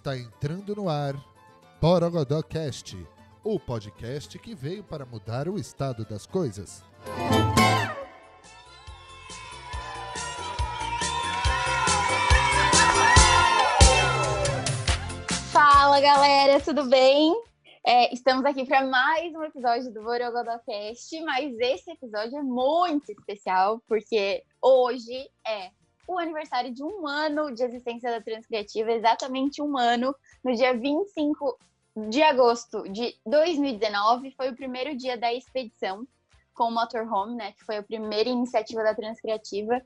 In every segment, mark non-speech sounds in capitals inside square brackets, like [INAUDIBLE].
Está entrando no ar Borogodó Cast, o podcast que veio para mudar o estado das coisas. Fala galera, tudo bem? É, estamos aqui para mais um episódio do Borogodocast, mas esse episódio é muito especial porque hoje é o aniversário de um ano de existência da Transcriativa, exatamente um ano, no dia 25 de agosto de 2019, foi o primeiro dia da expedição com o Motorhome, né, que foi a primeira iniciativa da Transcriativa,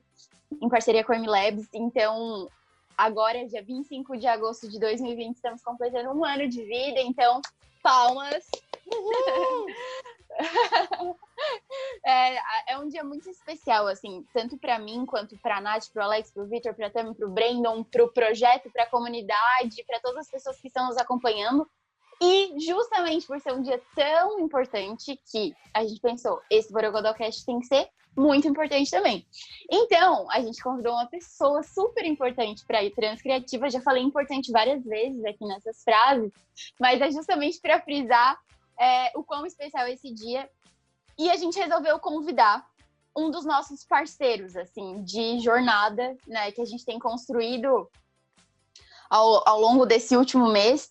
em parceria com a MLabs. Então, agora, dia 25 de agosto de 2020, estamos completando um ano de vida, então, palmas! [LAUGHS] [LAUGHS] é, é um dia muito especial, assim, tanto para mim quanto para a Nath, para o Alex, para o Victor, para Tami, para o Brandon, para o projeto, para a comunidade, para todas as pessoas que estão nos acompanhando. E justamente por ser um dia tão importante que a gente pensou, esse Borogodocast tem que ser muito importante também. Então, a gente convidou uma pessoa super importante para ir transcriativa. Já falei importante várias vezes aqui nessas frases, mas é justamente para frisar é, o quão especial é esse dia. E a gente resolveu convidar um dos nossos parceiros, assim, de jornada, né, que a gente tem construído ao, ao longo desse último mês.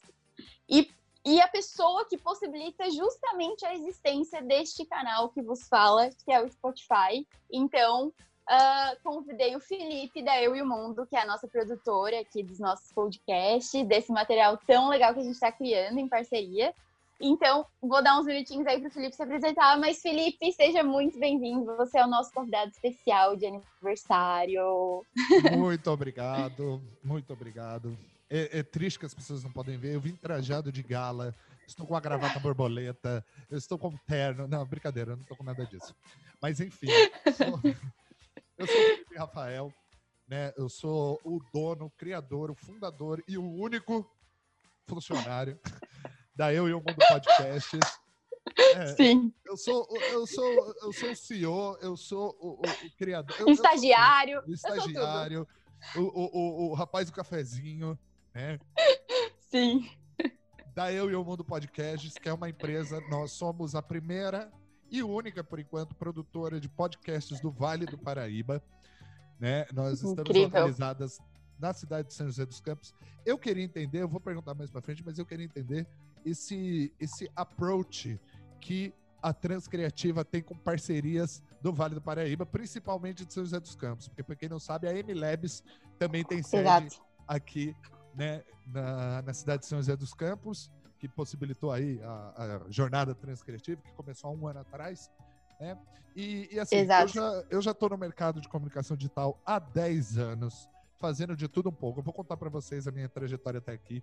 E, e a pessoa que possibilita justamente a existência deste canal que vos fala, que é o Spotify. Então, uh, convidei o Felipe da Eu e o Mundo, que é a nossa produtora aqui dos nossos podcasts, desse material tão legal que a gente está criando em parceria. Então, vou dar uns minutinhos aí para o Felipe se apresentar. Mas, Felipe, seja muito bem-vindo. Você é o nosso convidado especial de aniversário. [LAUGHS] Muito obrigado, muito obrigado. É, é, triste que as pessoas não podem ver. Eu vim trajado de gala, estou com a gravata borboleta, eu estou com terno. Não, brincadeira, eu não estou com nada disso. Mas, enfim, sou... [LAUGHS] eu sou o Felipe Rafael, né? Eu sou o dono, o criador, o fundador e o único funcionário da Eu e o Mundo Podcasts. É, Sim. Eu sou, eu sou, eu sou o CEO, eu sou o, o, o criador. Eu, estagiário. Eu o estagiário, o, o, o, rapaz do cafezinho, né? Sim. Da Eu e o Mundo Podcasts, que é uma empresa, nós somos a primeira e única, por enquanto, produtora de podcasts do Vale do Paraíba. Né? Nós estamos Incrível. localizadas na cidade de São José dos Campos. Eu queria entender, eu vou perguntar mais para frente, mas eu queria entender esse, esse approach que a Transcriativa tem com parcerias do Vale do Paraíba, principalmente de São José dos Campos. Porque, para quem não sabe, a MLabs também tem sede Exato. aqui né, na, na cidade de São José dos Campos, que possibilitou aí a, a jornada transcriativa, que começou há um ano atrás. Né? E, e assim, Exato. eu já estou no mercado de comunicação digital há 10 anos fazendo de tudo um pouco. Eu vou contar para vocês a minha trajetória até aqui,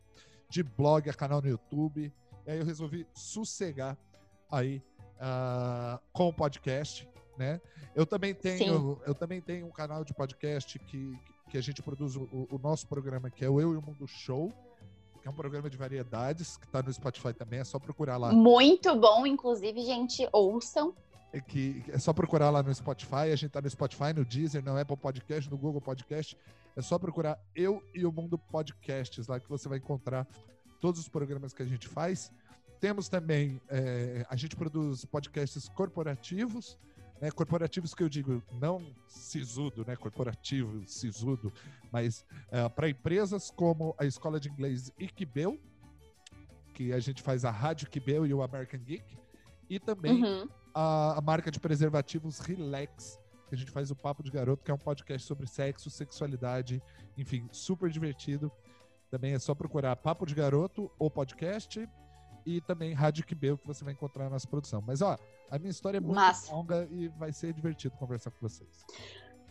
de blog a canal no YouTube. E aí eu resolvi sossegar aí uh, com o podcast, né? Eu também tenho, Sim. eu também tenho um canal de podcast que, que a gente produz o, o nosso programa, que é o Eu e o Mundo Show que é um programa de variedades, que está no Spotify também, é só procurar lá. Muito bom, inclusive, gente, ouçam. É, que é só procurar lá no Spotify, a gente tá no Spotify, no Deezer, no Apple Podcast, no Google Podcast. É só procurar Eu e o Mundo Podcasts lá que você vai encontrar todos os programas que a gente faz. Temos também, é, a gente produz podcasts corporativos, né, corporativos que eu digo, não sisudo, né, corporativo, sisudo, mas é, para empresas como a Escola de Inglês Iquibel, que a gente faz a Rádio Quibel e o American Geek, e também uhum. a, a marca de preservativos Relax, que a gente faz o Papo de Garoto, que é um podcast sobre sexo, sexualidade, enfim, super divertido. Também é só procurar Papo de Garoto ou podcast e também Rádio Quibeu, que você vai encontrar na nossa produção. Mas, ó, a minha história é muito Massa. longa e vai ser divertido conversar com vocês.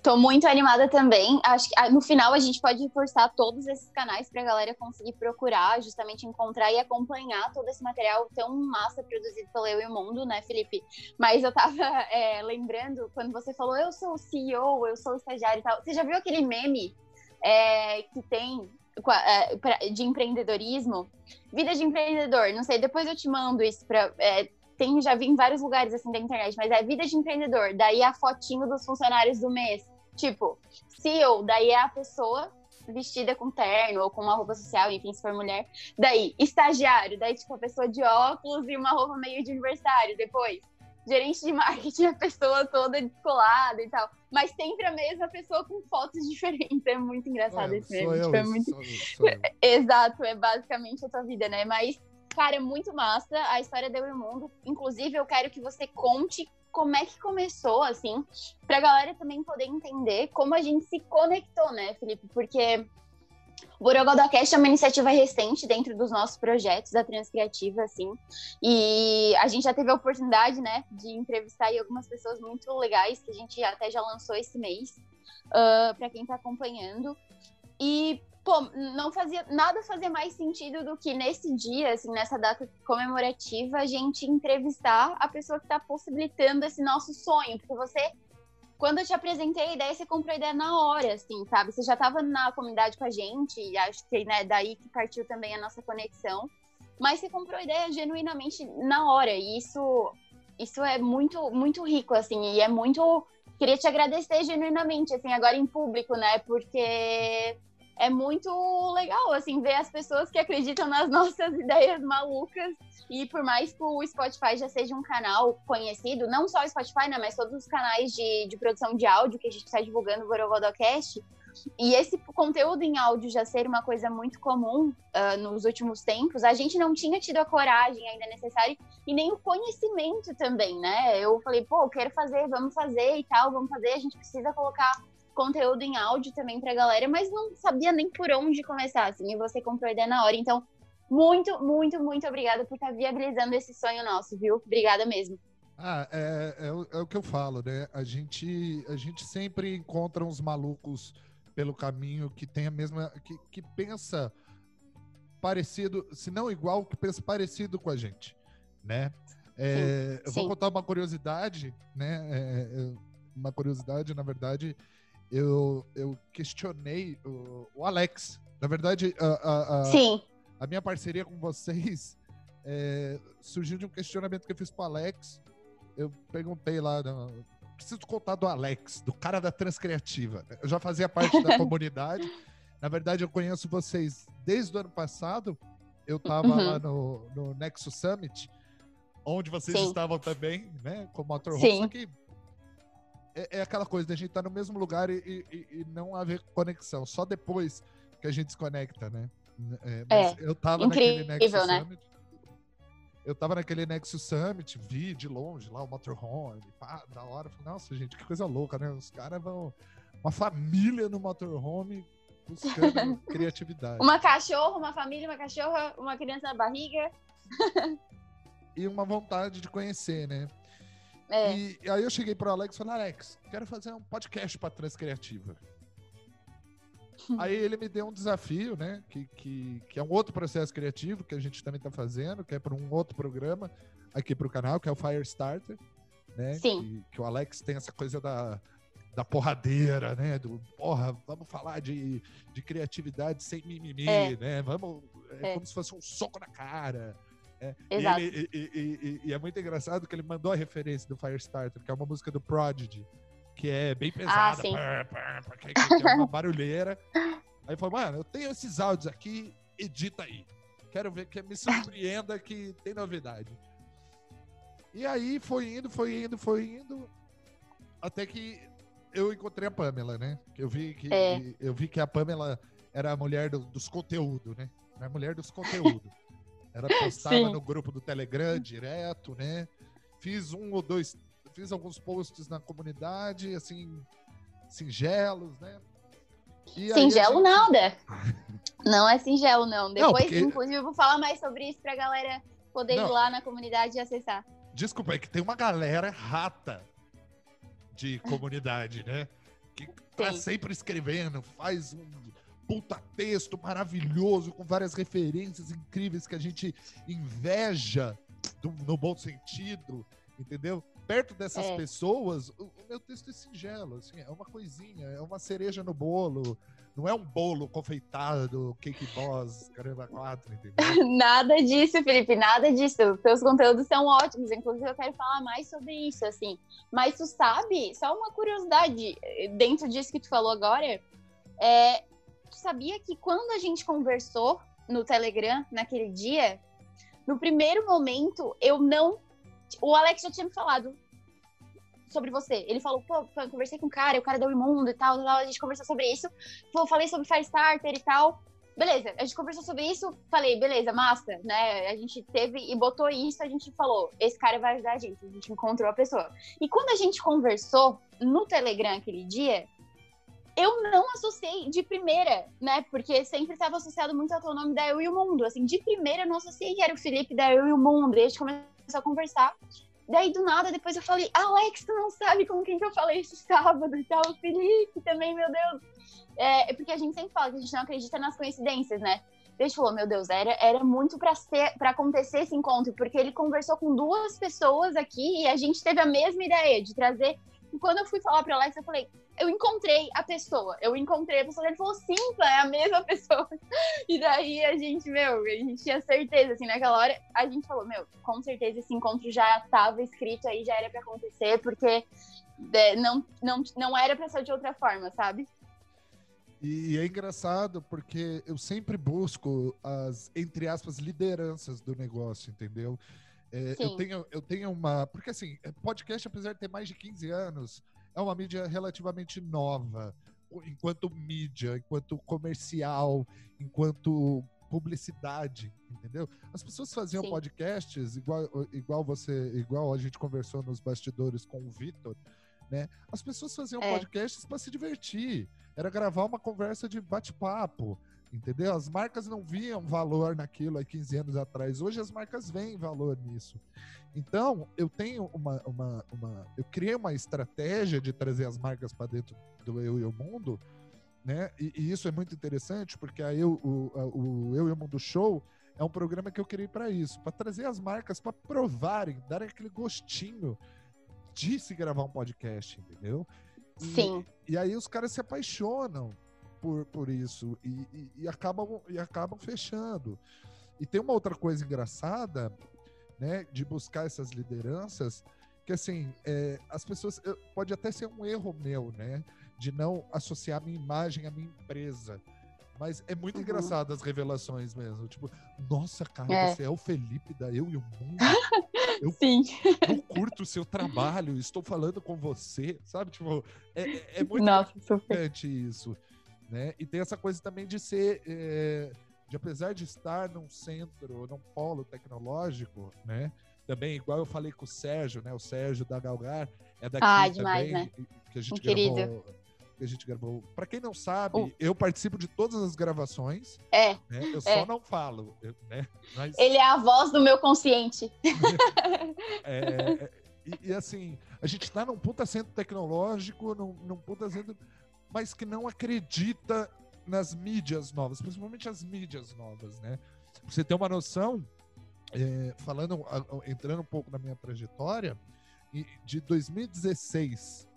Tô muito animada também. Acho que ah, no final a gente pode reforçar todos esses canais para a galera conseguir procurar, justamente encontrar e acompanhar todo esse material tão massa produzido pelo Eu e o Mundo, né, Felipe? Mas eu tava [LAUGHS] é, lembrando quando você falou eu sou o CEO, eu sou o estagiário e tal. Você já viu aquele meme é, que tem é, de empreendedorismo? Vida de empreendedor. Não sei, depois eu te mando isso para é, tem, já vi em vários lugares assim da internet, mas é vida de empreendedor. Daí a fotinho dos funcionários do mês. Tipo, CEO, daí é a pessoa vestida com terno ou com uma roupa social, enfim, se for mulher. Daí, estagiário, daí, tipo, a pessoa de óculos e uma roupa meio de aniversário. Depois, gerente de marketing, a pessoa toda descolada e tal. Mas sempre a mesma pessoa com fotos [LAUGHS] diferentes. É muito engraçado esse meme. Tipo, é muito... Sou, sou [LAUGHS] Exato, é basicamente a tua vida, né? Mas, cara, é muito massa. A história deu o mundo. Inclusive, eu quero que você conte como é que começou, assim, pra galera também poder entender como a gente se conectou, né, Felipe? Porque o Borogodocast é uma iniciativa recente dentro dos nossos projetos da Transcriativa, assim, e a gente já teve a oportunidade, né, de entrevistar algumas pessoas muito legais que a gente até já lançou esse mês, uh, para quem está acompanhando. E, pô, não fazia nada fazia mais sentido do que nesse dia, assim, nessa data comemorativa, a gente entrevistar a pessoa que está possibilitando esse nosso sonho, porque você quando eu te apresentei a ideia, você comprou a ideia na hora, assim, sabe? Você já estava na comunidade com a gente, e acho que né, daí que partiu também a nossa conexão. Mas você comprou a ideia genuinamente na hora, e isso, isso é muito, muito rico, assim, e é muito. Queria te agradecer genuinamente, assim, agora em público, né? Porque é muito legal, assim, ver as pessoas que acreditam nas [LAUGHS] nossas ideias malucas. E por mais que o Spotify já seja um canal conhecido, não só o Spotify, né, mas todos os canais de, de produção de áudio que a gente está divulgando no Borogodocast, e esse conteúdo em áudio já ser uma coisa muito comum uh, nos últimos tempos, a gente não tinha tido a coragem ainda necessária e nem o conhecimento também, né? Eu falei, pô, quero fazer, vamos fazer e tal, vamos fazer, a gente precisa colocar conteúdo em áudio também pra galera, mas não sabia nem por onde começar, assim, e você comprou a ideia na hora. Então, muito, muito, muito obrigada por estar tá viabilizando esse sonho nosso, viu? Obrigada mesmo. Ah, é, é, é, o que eu falo, né? A gente, a gente sempre encontra uns malucos pelo caminho que tem a mesma. que, que pensa parecido, se não igual, que pensa parecido com a gente, né? É, sim, eu vou contar uma curiosidade, né? É, é, uma curiosidade, na verdade, eu, eu questionei o, o Alex. Na verdade, a, a, a, Sim. a minha parceria com vocês é, surgiu de um questionamento que eu fiz pro Alex. Eu perguntei lá, no, preciso contar do Alex, do cara da Transcriativa. Eu já fazia parte da [LAUGHS] comunidade. Na verdade, eu conheço vocês desde o ano passado. Eu estava uhum. lá no, no Nexus Summit, onde vocês Sim. estavam também, né? Com o Motorhome. Só que é, é aquela coisa da gente estar tá no mesmo lugar e, e, e, não haver conexão. Só depois que a gente desconecta, né? É, é eu tava incrível, naquele Nexus né? Summit. Eu tava naquele Nexus Summit, vi de longe lá o motorhome, pá, da hora. Falei, nossa, gente, que coisa louca, né? Os caras vão. Uma família no motorhome buscando [LAUGHS] criatividade. Uma cachorra, uma família, uma cachorra, uma criança na barriga. e uma vontade de conhecer, né? É. E aí eu cheguei pro Alex e falei, Alex, quero fazer um podcast para Transcriativa. [LAUGHS] aí ele me deu um desafio, né? Que, que, que é um outro processo criativo que a gente também está fazendo, que é para um outro programa aqui para o canal, que é o Firestarter, né? Sim. Que, que o Alex tem essa coisa da, da porradeira, né? Do porra, vamos falar de, de criatividade sem mimimi, é. né? Vamos. É, é, como se fosse um soco na cara. É, Exato. E, ele, e, e, e, é muito engraçado que ele mandou a referência do Firestarter, que é uma música do Prodigy, que é bem pesada, ah, pá, pá, que, que é uma barulheira. Aí falou, mano, eu tenho esses áudios aqui, edita aí. Quero ver que me surpreenda que tem novidade. E aí foi indo, foi indo, foi indo, até que eu encontrei a Pamela, né? Eu vi que, é. eu vi que a Pamela era a mulher do, dos conteúdos, né? É a mulher dos conteúdos. Era [LAUGHS] postava Sim. no grupo do Telegram direto, né? Fiz um ou dois, fiz alguns posts na comunidade, assim, singelos, né? E singelo gente... nada. [LAUGHS] não é singelo, não. Depois, não, porque... inclusive, eu vou falar mais sobre isso pra galera poder não. ir lá na comunidade e acessar. Desculpa, é que tem uma galera rata de comunidade, né? Que tá Sim. sempre escrevendo, faz um puta texto maravilhoso, com várias referências incríveis que a gente inveja do, no bom sentido, entendeu? Perto dessas é. pessoas, o, o, meu texto é singelo, assim, é uma coisinha, é uma cereja no bolo, não é um bolo confeitado, cake boss, caramba, quatro, entendeu? [LAUGHS] nada disso, Felipe, nada disso. Teus conteúdos são ótimos, inclusive eu quero falar mais sobre isso, assim. Mas tu sabe, só uma curiosidade, dentro disso que tu falou agora, é, tu sabia que quando a gente conversou no Telegram naquele dia, no primeiro momento, eu não. O Alex já tinha me falado sobre você. Ele falou, pô, eu conversei com o cara, o cara deu imundo e tal, tal, a gente conversou sobre isso. Pô, falei sobre Firestarter e tal. Beleza, a gente conversou sobre isso, falei, beleza, massa, né? A gente teve e botou isso, a gente falou, esse cara vai ajudar a gente, a gente encontrou a pessoa. E quando a gente conversou no Telegram aquele dia, eu não associei de primeira, né? Porque sempre estava associado muito ao teu nome da Eu e o Mundo. Assim, de primeira eu não associei que era o Felipe da Eu e o Mundo. E a gente começou a conversar. Daí, do nada, depois eu falei, Alex, tu não sabe com quem que eu falei esse sábado e tal. O Felipe também, meu Deus. É, é, porque a gente sempre fala que a gente não acredita nas coincidências, né? A gente falou, meu Deus, era, era muito para acontecer esse encontro, porque ele conversou com duas pessoas aqui e a gente teve a mesma ideia de trazer. E quando eu fui falar para Alex, eu falei, eu encontrei a pessoa, eu encontrei a pessoa. Ele falou, sim, é a mesma [LAUGHS] pessoa. E daí a gente, meu, a gente tinha certeza, assim, naquela hora, a gente falou, meu, com certeza esse encontro já estava escrito aí, já era para acontecer, porque é, não, não, não era para ser de outra forma, sabe? E é engraçado porque eu sempre busco as, entre aspas, lideranças do negócio, entendeu? É, eu, tenho, eu tenho uma. Porque assim, podcast, apesar de ter mais de 15 anos, é uma mídia relativamente nova, enquanto mídia, enquanto comercial, enquanto publicidade, entendeu? As pessoas faziam Sim. podcasts igual, igual você, igual a gente conversou nos bastidores com o Vitor, né? As pessoas faziam é. podcasts para se divertir era gravar uma conversa de bate-papo, entendeu? As marcas não viam valor naquilo há 15 anos atrás. Hoje as marcas veem valor nisso. Então, eu tenho uma, uma, uma eu criei uma estratégia de trazer as marcas para dentro do Eu e o Mundo, né? E, e, isso é muito interessante porque a eu, o, a, o Eu e o Mundo Show é um programa que eu criei para isso, para trazer as marcas para provarem, darem aquele gostinho de se gravar um podcast, entendeu? Sim. E, e aí os caras se apaixonam por, por isso e, e, e, acabam, e acabam fechando. E tem uma outra coisa engraçada, né, de buscar essas lideranças, que assim, é, as pessoas. Pode até ser um erro meu, né, de não associar minha imagem à minha empresa. Mas é muito uhum. engraçado as revelações mesmo. Tipo, nossa, cara, é. você é o Felipe da Eu e o Mundo. [LAUGHS] Eu, Sim. eu curto o seu trabalho, estou falando com você, sabe? Tipo, é, é muito nossa, importante super. isso. Né? E tem essa coisa também de ser. É, de apesar de estar num centro, num polo tecnológico, né? Também, igual eu falei com o Sérgio, né? O Sérgio da Galgar é daqui ah, demais, também, né? que a gente um gravou. Querido que a gente gravou. Para quem não sabe, eu participo de todas as gravações. É. Né? Eu só é. não falo. né? Mas... Ele é a voz do meu consciente. [LAUGHS] É, é, e, e, assim, a gente está num puta centro tecnológico, num, num puta centro, mas que não acredita nas mídias novas, principalmente as mídias novas, né? Pra você ter uma noção, é, falando, entrando um pouco na minha trajetória, de 2016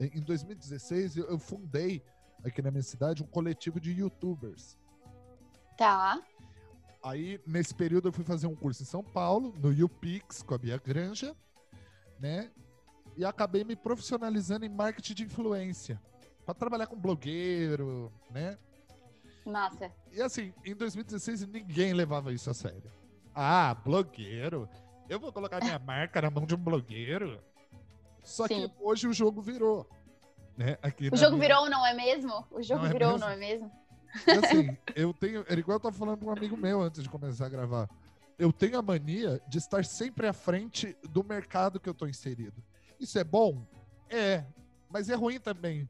em 2016, eu fundei aqui na minha cidade um coletivo de youtubers. Tá. Aí, nesse período, eu fui fazer um curso em São Paulo, no UPix, com a Bia Granja, né? E acabei me profissionalizando em marketing de influência. Para trabalhar com blogueiro, né? Massa. E assim, em 2016 ninguém levava isso a sério. Ah, blogueiro? Eu vou colocar minha [LAUGHS] marca na mão de um blogueiro? Só Sim. que hoje o jogo virou. Né? Aqui o jogo minha... virou, não é mesmo? O jogo não é virou, mesmo? não é mesmo? E assim, [LAUGHS] eu tenho. Era igual eu tava falando com um amigo meu antes de começar a gravar. Eu tenho a mania de estar sempre à frente do mercado que eu tô inserido. Isso é bom? É. Mas é ruim também.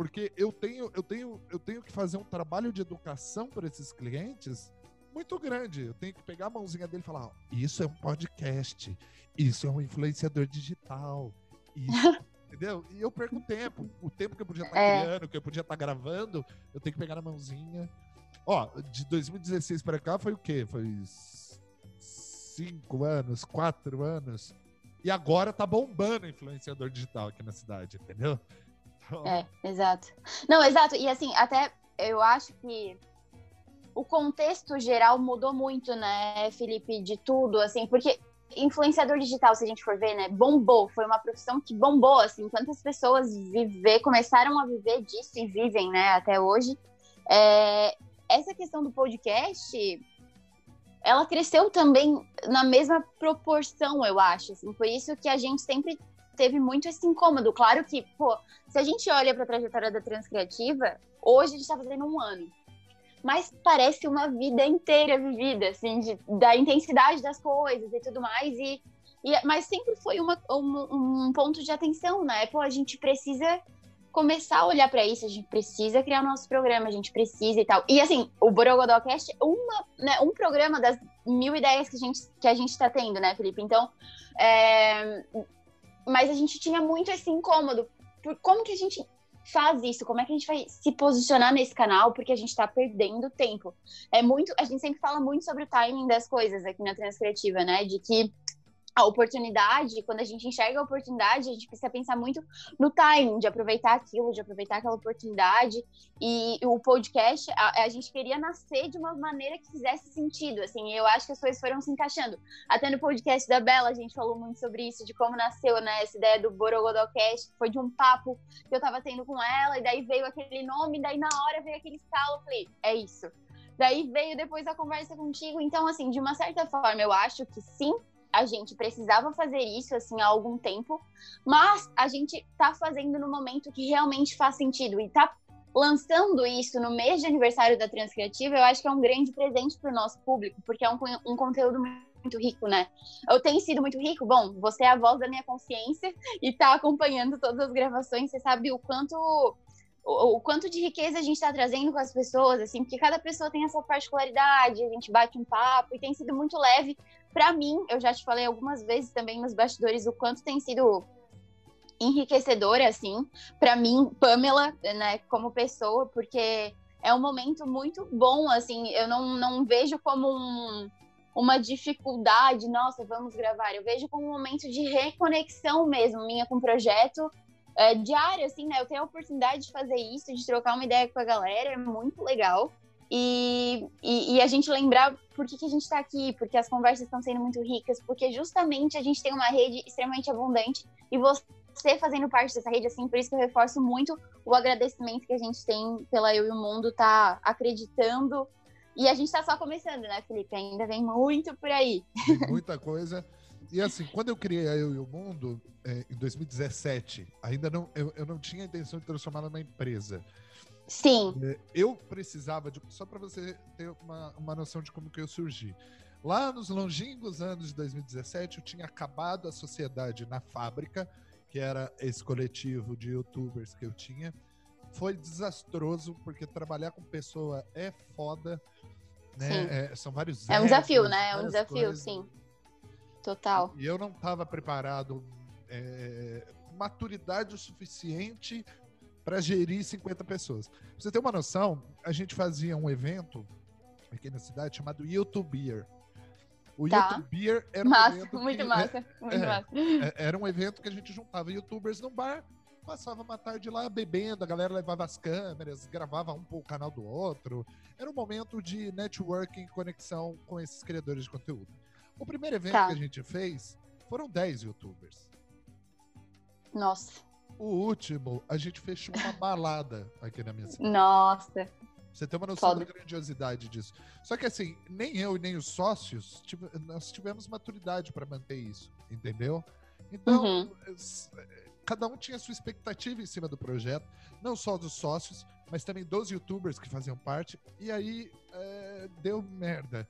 Porque eu tenho, eu tenho, eu tenho que fazer um trabalho de educação para esses clientes muito grande. Eu tenho que pegar a mãozinha dele e falar: isso é um podcast, isso é um influenciador digital, isso, [LAUGHS] entendeu? E eu perco tempo. O tempo que eu podia estar é. criando, que eu podia estar gravando, eu tenho que pegar na mãozinha. Ó, de 2016 para cá foi o quê? Foi cinco anos, quatro anos. E agora tá bombando influenciador digital aqui na cidade, entendeu? Então... É, exato. Não, exato. E assim, até eu acho que o contexto geral mudou muito, né, Felipe, de tudo, assim, porque influenciador digital, se a gente for ver, né, bombou, foi uma profissão que bombou, assim, quantas pessoas viver, começaram a viver disso e vivem, né, até hoje. é, essa questão do podcast, ela cresceu também na mesma proporção, eu acho. Assim, por isso que a gente sempre teve muito esse incômodo. Claro que, pô, se a gente olha para a trajetória da Transcriativa, hoje a gente está fazendo um ano. Mas parece uma vida inteira vivida, assim, de, da intensidade das coisas e tudo mais. E, e mas sempre foi uma, um, um ponto de atenção, né? Pô, a gente precisa começar a olhar para isso, a gente precisa criar o nosso programa, a gente precisa e tal. E assim, o Borogodocast é uma, né, um programa das mil ideias que a gente que a gente está tendo, né, Felipe? Então, é... mas a gente tinha muito esse incômodo. Por como que a gente faz isso? Como é que a gente vai se posicionar nesse canal? Porque a gente está perdendo tempo. É muito, a gente sempre fala muito sobre o timing das coisas aqui na Transcriativa, né? De que a oportunidade, quando a gente enxerga a oportunidade, a gente precisa pensar muito no timing, de aproveitar aquilo, de aproveitar aquela oportunidade. E o podcast, a, a, gente queria nascer de uma maneira que fizesse sentido, assim, eu acho que as coisas foram se encaixando. Até no podcast da Bela, a gente falou muito sobre isso, de como nasceu, né, essa ideia do Borogodocast, foi de um papo que eu tava tendo com ela, e daí veio aquele nome, daí na hora veio aquele estalo, eu falei, é isso. Daí veio depois a conversa contigo, então, assim, de uma certa forma, eu acho que sim, a gente precisava fazer isso assim há algum tempo, mas a gente tá fazendo no momento que realmente faz sentido e tá lançando isso no mês de aniversário da Transcriativa, eu acho que é um grande presente para o nosso público, porque é um, um conteúdo muito rico, né? Eu tenho sido muito rico. Bom, você é a voz da minha consciência [LAUGHS] e tá acompanhando todas as gravações, você sabe o quanto o, quanto de riqueza a gente está trazendo com as pessoas, assim, porque cada pessoa tem a sua particularidade, a gente bate um papo e tem sido muito leve. Para mim, eu já te falei algumas vezes também nos bastidores o quanto tem sido enriquecedora, assim, para mim, Pamela, né, como pessoa, porque é um momento muito bom, assim, eu não, não vejo como um, uma dificuldade, nossa, vamos gravar, eu vejo como um momento de reconexão mesmo, minha com o projeto, é, diário, assim, né? Eu tenho a oportunidade de fazer isso, de trocar uma ideia com a galera, é muito legal. E, e, e a gente lembrar por que, que a gente está aqui, porque as conversas estão sendo muito ricas, porque justamente a gente tem uma rede extremamente abundante e você fazendo parte dessa rede, assim, por isso que eu reforço muito o agradecimento que a gente tem pela Eu e o Mundo, tá acreditando. E a gente está só começando, né, Felipe? Ainda vem muito por aí. Tem muita coisa. E assim, quando eu criei a Eu e o Mundo, é, em 2017, ainda não, eu, eu não tinha a intenção de transformá-la numa empresa. Sim. É, eu precisava de. Só para você ter uma, uma noção de como que eu surgi. Lá nos longínquos anos de 2017, eu tinha acabado a sociedade na fábrica, que era esse coletivo de youtubers que eu tinha. Foi desastroso, porque trabalhar com pessoa é foda. Né? É, são vários É um desafio, né? É um desafio, coisas. sim. Total. E eu não estava preparado, é, maturidade o suficiente para gerir 50 pessoas. Pra você ter uma noção, a gente fazia um evento aqui na cidade chamado YouTube Beer. O tá. YouTube Beer era um massa, evento. Muito que, massa, é, muito é, massa. É, era um evento que a gente juntava youtubers num bar, passava uma tarde lá bebendo, a galera levava as câmeras, gravava um o canal do outro. Era um momento de networking, conexão com esses criadores de conteúdo. O primeiro evento tá. que a gente fez foram 10 youtubers. Nossa. O último, a gente fechou uma balada aqui na minha cidade. Nossa. Você tem uma noção Foda. da grandiosidade disso. Só que assim, nem eu e nem os sócios, nós tivemos maturidade para manter isso, entendeu? Então, uhum. cada um tinha sua expectativa em cima do projeto, não só dos sócios, mas também dos youtubers que faziam parte. E aí é, deu merda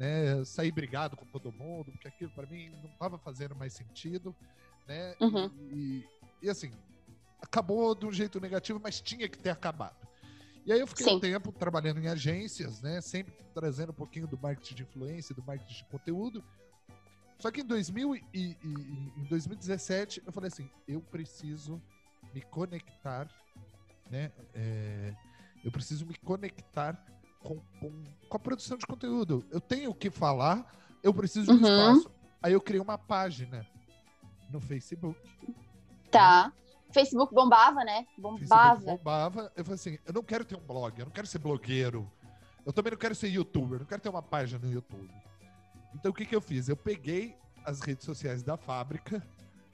né? Sair brigado com todo mundo, porque aquilo para mim não estava fazendo mais sentido, né? Uhum. E, e, assim, acabou de um jeito negativo, mas tinha que ter acabado. E aí eu fiquei Sim. um tempo trabalhando em agências, né? Sempre trazendo um pouquinho do marketing de influência, do marketing de conteúdo. Só que em, 2000 e, e, em 2017 eu falei assim, eu preciso me conectar, né? É, eu preciso me conectar com, com, com, a produção de conteúdo. Eu tenho o que falar, eu preciso de um uhum. espaço. Aí eu criei uma página no Facebook. Tá. Facebook bombava, né? Bombava. Facebook bombava. Eu falei assim, eu não quero ter um blog, eu não quero ser blogueiro. Eu também não quero ser youtuber, não quero ter uma página no YouTube. Então o que, que eu fiz? Eu peguei as redes sociais da fábrica,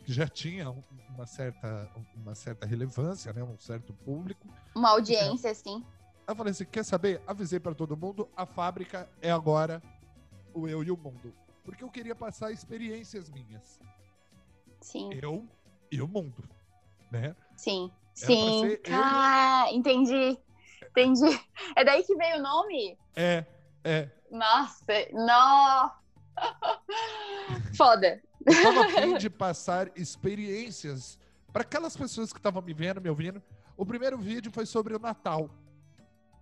que já tinha uma certa, uma certa relevância, né? um certo público. Uma audiência, sim eu falei assim: quer saber? Avisei para todo mundo, a fábrica é agora o eu e o mundo. Porque eu queria passar experiências minhas. Sim. Eu e o mundo. Né? Sim. Sim. Ah, eu... entendi. Entendi. É daí que veio o nome? É, é. Nossa, não. [LAUGHS] Foda. Eu tava afim de passar experiências para aquelas pessoas que estavam me vendo, me ouvindo. O primeiro vídeo foi sobre o Natal.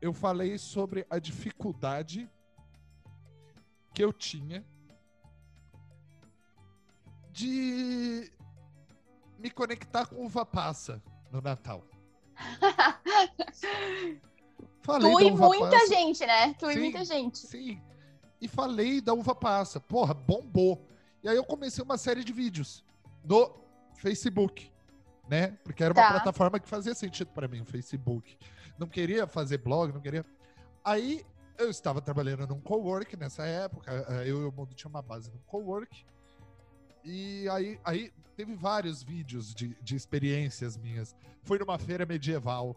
Eu falei sobre a dificuldade que eu tinha de me conectar com uva passa no Natal. [LAUGHS] Falei tu e muita passa. gente, né? Tu sim, e muita gente. Sim. E falei da uva passa. Porra, bombou. E aí eu comecei uma série de vídeos no Facebook, né? Porque era uma tá. plataforma que fazia sentido para mim, o Facebook. Não queria fazer blog, não queria. Aí eu estava trabalhando num cowork nessa época. Eu e o mundo tinha uma base num cowork. E aí, aí teve vários vídeos de, de experiências minhas. Fui numa feira medieval.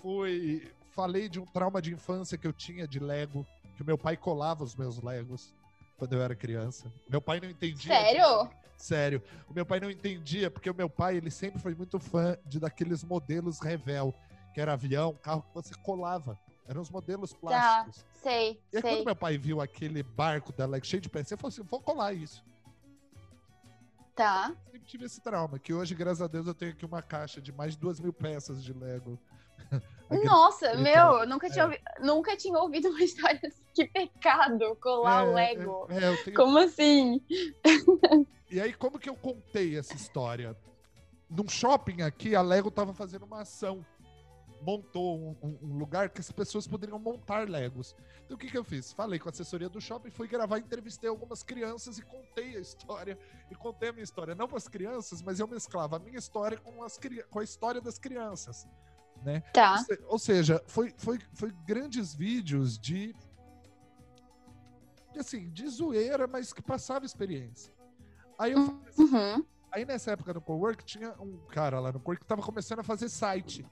Fui. Falei de um trauma de infância que eu tinha de Lego, que o meu pai colava os meus Legos quando eu era criança. Meu pai não entendia. Sério? Sério. O meu pai não entendia, porque o meu pai, ele sempre foi muito fã de daqueles modelos Revel, que era avião, carro que você colava. Eram os modelos tá, plásticos. Tá, sei, e aí, sei. quando meu pai viu aquele barco da Lego cheio de peças, ele falou assim, vou colar isso. Tá. Sempre tive esse trauma, que hoje, graças a Deus, eu tenho aqui uma caixa de mais de duas mil peças de Lego. [LAUGHS] Nossa, aquele meu, eu nunca tinha, é. ouvido, nunca tinha ouvido uma [LAUGHS] história assim. Que pecado colar é, Lego. É, é tenho... Como assim? E aí, como que eu contei essa história? Num shopping aqui, a Lego tava fazendo uma ação. Montou um, um, um lugar que as pessoas poderiam montar Legos. Então, o que, que eu fiz? Falei com a assessoria do shopping, fui gravar, entrevistei algumas crianças e contei a história. E contei a minha história, não para as crianças, mas eu mesclava a minha história com, as, com a história das crianças né? Tá. Ou seja, foi, foi, foi grandes vídeos de assim, de zoeira, mas que passava experiência. Aí eu uhum. Aí nessa época no Cowork tinha um cara lá no Cowork que tava começando a fazer site.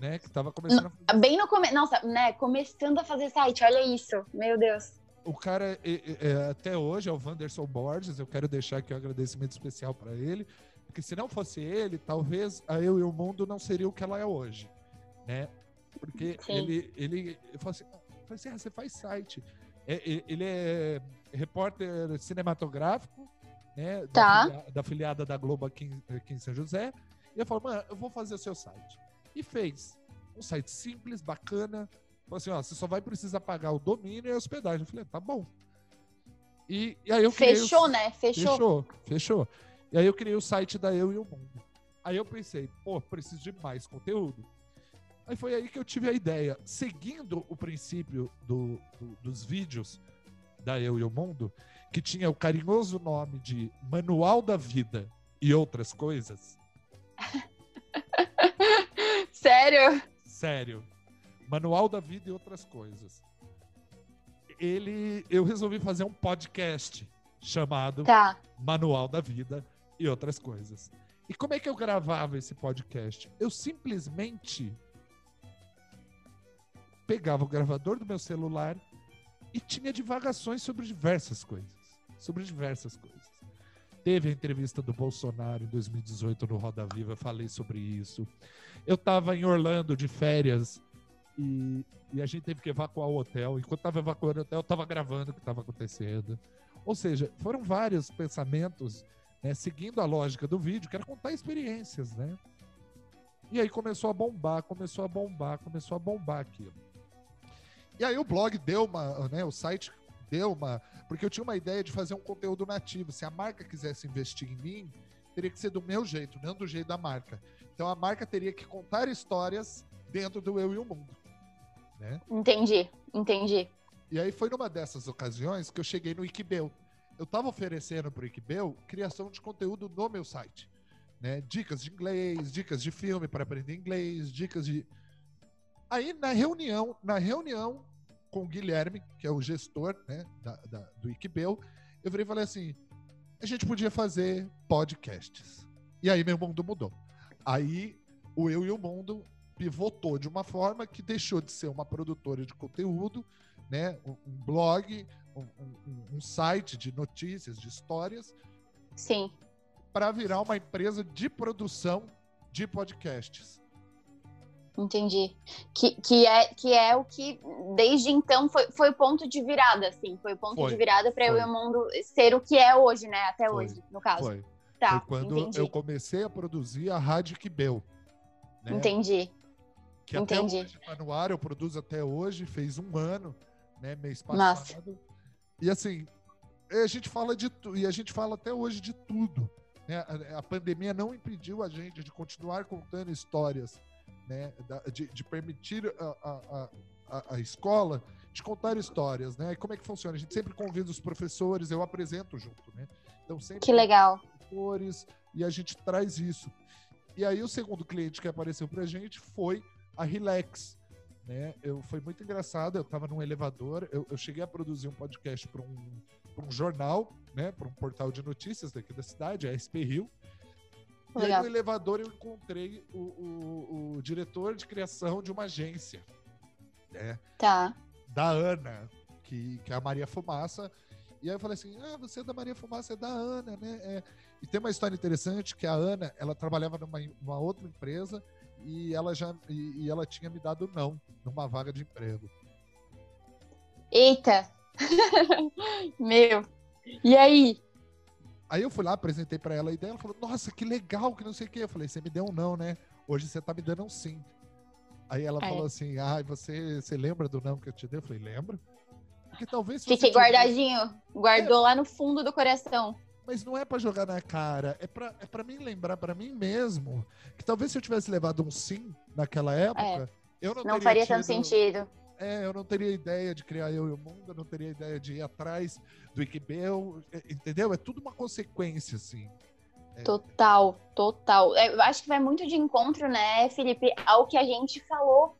Né? Que tava começando a fazer... Bem no começo. Nossa, né? Começando a fazer site, olha isso. Meu Deus. O cara, é, é, até hoje, é o Wanderson Borges. Eu quero deixar aqui um agradecimento especial para ele. Porque se não fosse ele, talvez a Eu e o Mundo não seria o que ela é hoje, né? Porque Sim. ele, ele, eu falo assim, assim, ah, você faz site. É, ele é repórter cinematográfico, né? Tá. Da, da filiada da Globo aqui, aqui em São José. E eu falo, mano, eu vou fazer o seu site. E fez. Um site simples, bacana. Falou assim, ó, você só vai precisar pagar o domínio e a hospedagem. Eu falei, tá bom. E, e aí eu Fechou, né? Fechou. Fechou, fechou. E aí eu criei o site da Eu e o Mundo. Aí eu pensei, pô, preciso de mais conteúdo. Aí foi aí que eu tive a ideia, seguindo o princípio do, do, dos vídeos da Eu e o Mundo, que tinha o carinhoso nome de Manual da Vida e outras coisas. Sério? Sério. Manual da Vida e outras coisas. Ele, eu resolvi fazer um podcast chamado tá. Manual da Vida e outras coisas. E como é que eu gravava esse podcast? Eu simplesmente pegava o gravador do meu celular e tinha divagações sobre diversas coisas. Sobre diversas coisas. Teve a entrevista do Bolsonaro em 2018 no Roda Viva, falei sobre isso. Eu estava em Orlando de férias e, e, a gente teve que evacuar o hotel. Enquanto estava evacuando o hotel, eu estava gravando o que estava acontecendo. Ou seja, foram vários pensamentos né, seguindo a lógica do vídeo, que era contar experiências, né? E aí começou a bombar, começou a bombar, começou a bombar aquilo. E aí o blog deu uma, né, o site deu uma, porque eu tinha uma ideia de fazer um conteúdo nativo. Se a marca quisesse investir em mim, teria que ser do meu jeito, não do jeito da marca. Então a marca teria que contar histórias dentro do eu e o mundo. Né? Entendi, entendi. E aí foi numa dessas ocasiões que eu cheguei no Ikebel eu estava oferecendo para o Iqbel criação de conteúdo no meu site. Né? Dicas de inglês, dicas de filme para aprender inglês, dicas de. Aí na reunião, na reunião com o Guilherme, que é o gestor né, da, da, do Iqbel, eu virei e falei assim: a gente podia fazer podcasts. E aí meu mundo mudou. Aí o Eu e o Mundo pivotou de uma forma que deixou de ser uma produtora de conteúdo, né, um, um blog, um, um, um, site de notícias, de histórias. Sim. Para virar uma empresa de produção de podcasts. Entendi. Que, que, é, que é o que, desde então, foi, foi o ponto de virada, assim. Foi o ponto foi, de virada para o mundo ser o que é hoje, né? Até foi, hoje, no caso. Foi. Tá, foi quando entendi. eu comecei a produzir a Rádio Kibel. Né? Entendi. Que entendi. até hoje tá no ar, eu produzo até hoje, fez um ano, né? Mês passado. Nossa. E assim, a gente fala de tudo, e a gente fala até hoje de tudo. Né? A, a pandemia não impediu a gente de continuar contando histórias né, de, de permitir a, a, a, a, escola de contar histórias, né? E como é que funciona? A gente sempre convida os professores, eu apresento junto, né? Então sempre que legal. Professores, e a gente traz isso. E aí o segundo cliente que apareceu para a gente foi a Relax, né? Eu foi muito engraçado. Eu estava num elevador, eu, eu, cheguei a produzir um podcast para um, um jornal, né? Para um portal de notícias daqui da cidade, a SP Rio. E aí no elevador eu encontrei o, o, o, diretor de criação de uma agência. Né? Tá. Da Ana, que, que é a Maria Fumaça. E aí eu falei assim: ah, você é da Maria Fumaça, é da Ana, né? É. E tem uma história interessante que a Ana, ela trabalhava numa, numa outra empresa e ela já e, e ela tinha me dado não numa vaga de emprego. Eita! [LAUGHS] Meu. E aí? Aí eu fui lá, apresentei para ela a ideia, ela falou, nossa, que legal, que não sei o quê. Eu falei, você me deu um não, né? Hoje você tá me dando um sim. Aí ela é. falou assim, ah, você, você lembra do não que eu te dei? Eu falei, lembra? Porque talvez... Fiquei guardadinho, guardou é. lá no fundo do coração. Mas não é para jogar na cara, é para é pra mim lembrar para mim mesmo que talvez se eu tivesse levado um sim naquela época, é. eu não, não faria tido... tanto sentido é, eu não teria ideia de criar eu e o mundo, eu não teria ideia de ir atrás do Iquibel, é, entendeu? É tudo uma consequência, assim. É... Total, total. É, eu acho que vai muito de encontro, né, Felipe, ao que a gente falou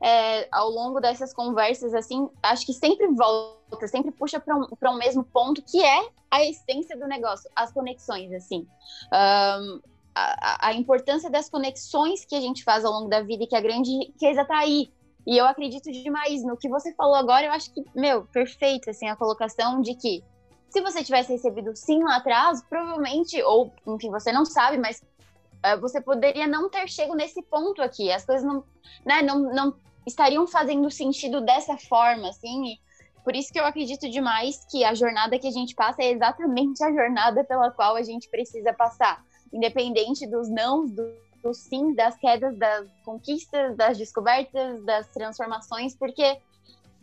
é, ao longo dessas conversas, assim, acho que sempre volta, sempre puxa para um, um mesmo ponto, que é a essência do negócio, as conexões, assim. Um, a, a, importância das conexões que a gente faz ao longo da vida e que a grande riqueza está aí, e eu acredito demais no que você falou agora, eu acho que, meu, perfeito, assim, a colocação de que se você tivesse recebido sim lá atrás, provavelmente, ou, enfim, você não sabe, mas uh, você poderia não ter chegado nesse ponto aqui. As coisas não, né, não, não estariam fazendo sentido dessa forma, assim, por isso que eu acredito demais que a jornada que a gente passa é exatamente a jornada pela qual a gente precisa passar. Independente dos não, do do sim, das quedas, das conquistas, das descobertas, das transformações, porque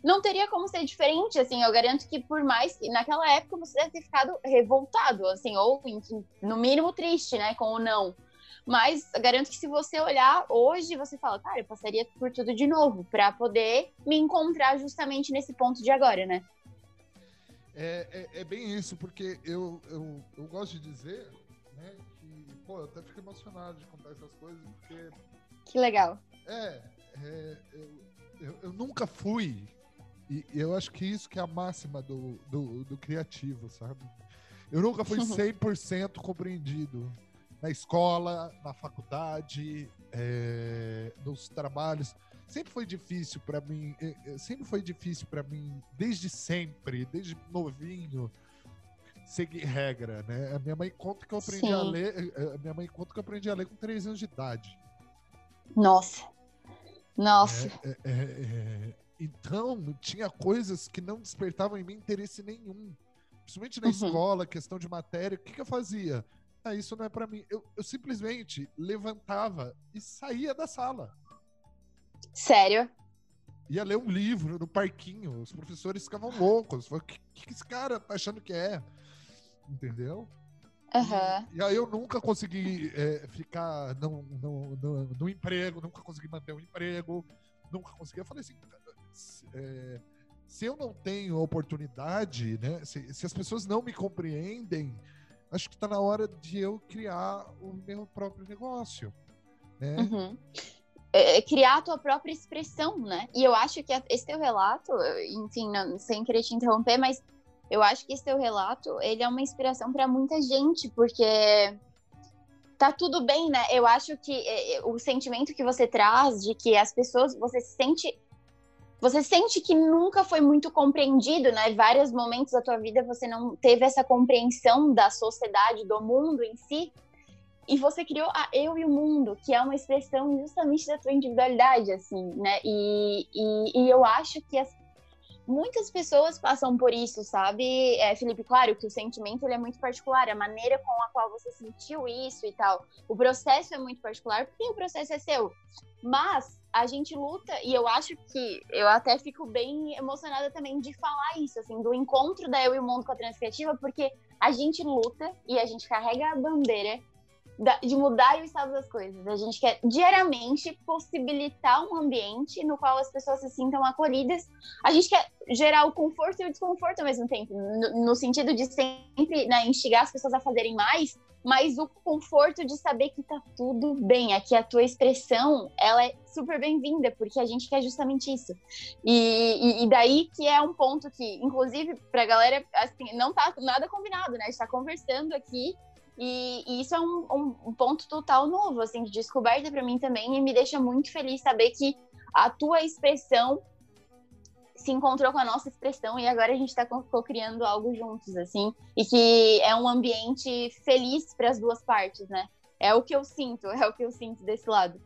não teria como ser diferente, assim, eu garanto que por mais que naquela época você deve ter ficado revoltado, assim, ou no mínimo triste, né, com o não. Mas garanto que se você olhar hoje, você fala, cara, eu passaria por tudo de novo para poder me encontrar justamente nesse ponto de agora, né? É, é, é bem isso, porque eu, eu, eu gosto de dizer pô, eu até fico emocionado de contar essas coisas, porque. Que legal. É, é eu, eu, eu, nunca fui. E eu acho que isso que é a máxima do, do, do criativo, sabe? Eu nunca fui [LAUGHS] 100% compreendido na escola, na faculdade, é, nos trabalhos. Sempre foi difícil para mim, é, é, sempre foi difícil para mim, desde sempre, desde novinho seguir regra, né? A minha mãe conta que eu aprendi Sim. a ler, eh, a minha mãe conta que eu aprendi a ler com 3 anos de idade. Nossa. Nossa. É, é, é, é, então, tinha coisas que não despertavam em mim interesse nenhum. Principalmente na uhum. escola, questão de matéria. O que, que eu fazia? Ah, isso não é para mim. Eu, eu simplesmente levantava e saía da sala. Sério? ia ler um livro no parquinho. Os professores ficavam loucos. O que, que esse cara tá achando que é? Entendeu? Uhum. E, e, aí eu nunca consegui é, ficar no, no, no, no, emprego, nunca consegui manter um emprego, nunca consegui. Eu falei assim, é, se eu não tenho oportunidade, né? Se, se, as pessoas não me compreendem, acho que está na hora de eu criar o meu próprio negócio. Né? Uhum. É, é, criar a tua própria expressão, né? E eu acho que esse teu relato, enfim, não, sem querer te interromper, mas eu acho que esse teu relato, ele é uma inspiração para muita gente, porque tá tudo bem, né? Eu acho que é, é, o sentimento que você traz de que as pessoas, você se sente você sente que nunca foi muito compreendido, né? Vários momentos da tua vida você não teve essa compreensão da sociedade, do mundo em si. E você criou a Eu e o Mundo, que é uma expressão justamente da tua individualidade, assim, né? E, e, e eu acho que as muitas pessoas passam por isso, sabe, é, Felipe? Claro que o sentimento ele é muito particular, a maneira com a qual você sentiu isso e tal. O processo é muito particular porque o processo é seu. Mas a gente luta e eu acho que eu até fico bem emocionada também de falar isso, assim, do encontro da Eu e o Mundo com a Transcriativa, porque a gente luta e a gente carrega a bandeira de mudar o estado das coisas. A gente quer diariamente possibilitar um ambiente no qual as pessoas se sintam acolhidas. A gente quer gerar o conforto e o desconforto ao mesmo tempo, no, no sentido de sempre né, instigar as pessoas a fazerem mais, mas o conforto de saber que tá tudo bem, aqui a tua expressão, ela é super bem-vinda, porque a gente quer justamente isso. E, e, e, daí que é um ponto que, inclusive, pra galera, assim, não tá nada combinado, né? A gente tá conversando aqui e, e, isso é um, um, um, ponto total novo, assim, de descoberta para mim também, e me deixa muito feliz saber que a tua expressão se encontrou com a nossa expressão e agora a gente está co-criando algo juntos, assim, e que é um ambiente feliz para as duas partes, né? É o que eu sinto, é o que eu sinto desse lado.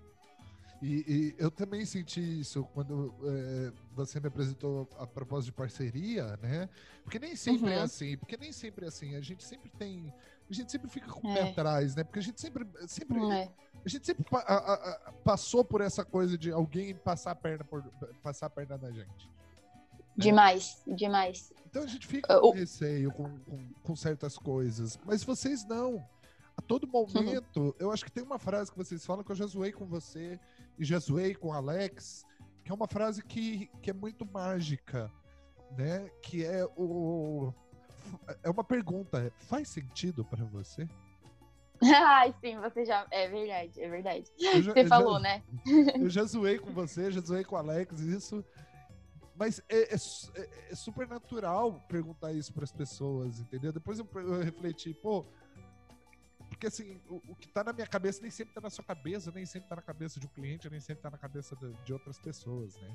E, e eu também senti isso quando é, você me apresentou a propósito de parceria, né? Porque nem sempre é uhum. é assim, porque nem sempre é assim. A gente sempre tem a gente sempre fica com o é. pé atrás, né? Porque a gente sempre. sempre é. A gente sempre a, a, a, passou por essa coisa de alguém passar a perna, por, passar a perna na gente. Né? Demais, demais. Então a gente fica com receio com, com, com, certas coisas. Mas vocês não. A todo momento, uhum. eu acho que tem uma frase que vocês falam que eu já zoei com você e já zoei com o Alex, que é uma frase que, que é muito mágica, né? Que é o é uma pergunta. Faz sentido para você? [LAUGHS] Ai, sim, você já. É verdade, é verdade. Já, você falou, já, né? Eu já zoei com você, já zoei com o Alex, isso. Mas é, é, é, é super natural perguntar isso para as pessoas, entendeu? Depois eu, eu, refleti, pô. Porque assim, o, o, que tá na minha cabeça nem sempre tá na sua cabeça, nem sempre tá na cabeça de um cliente, nem sempre tá na cabeça de, de outras pessoas, né?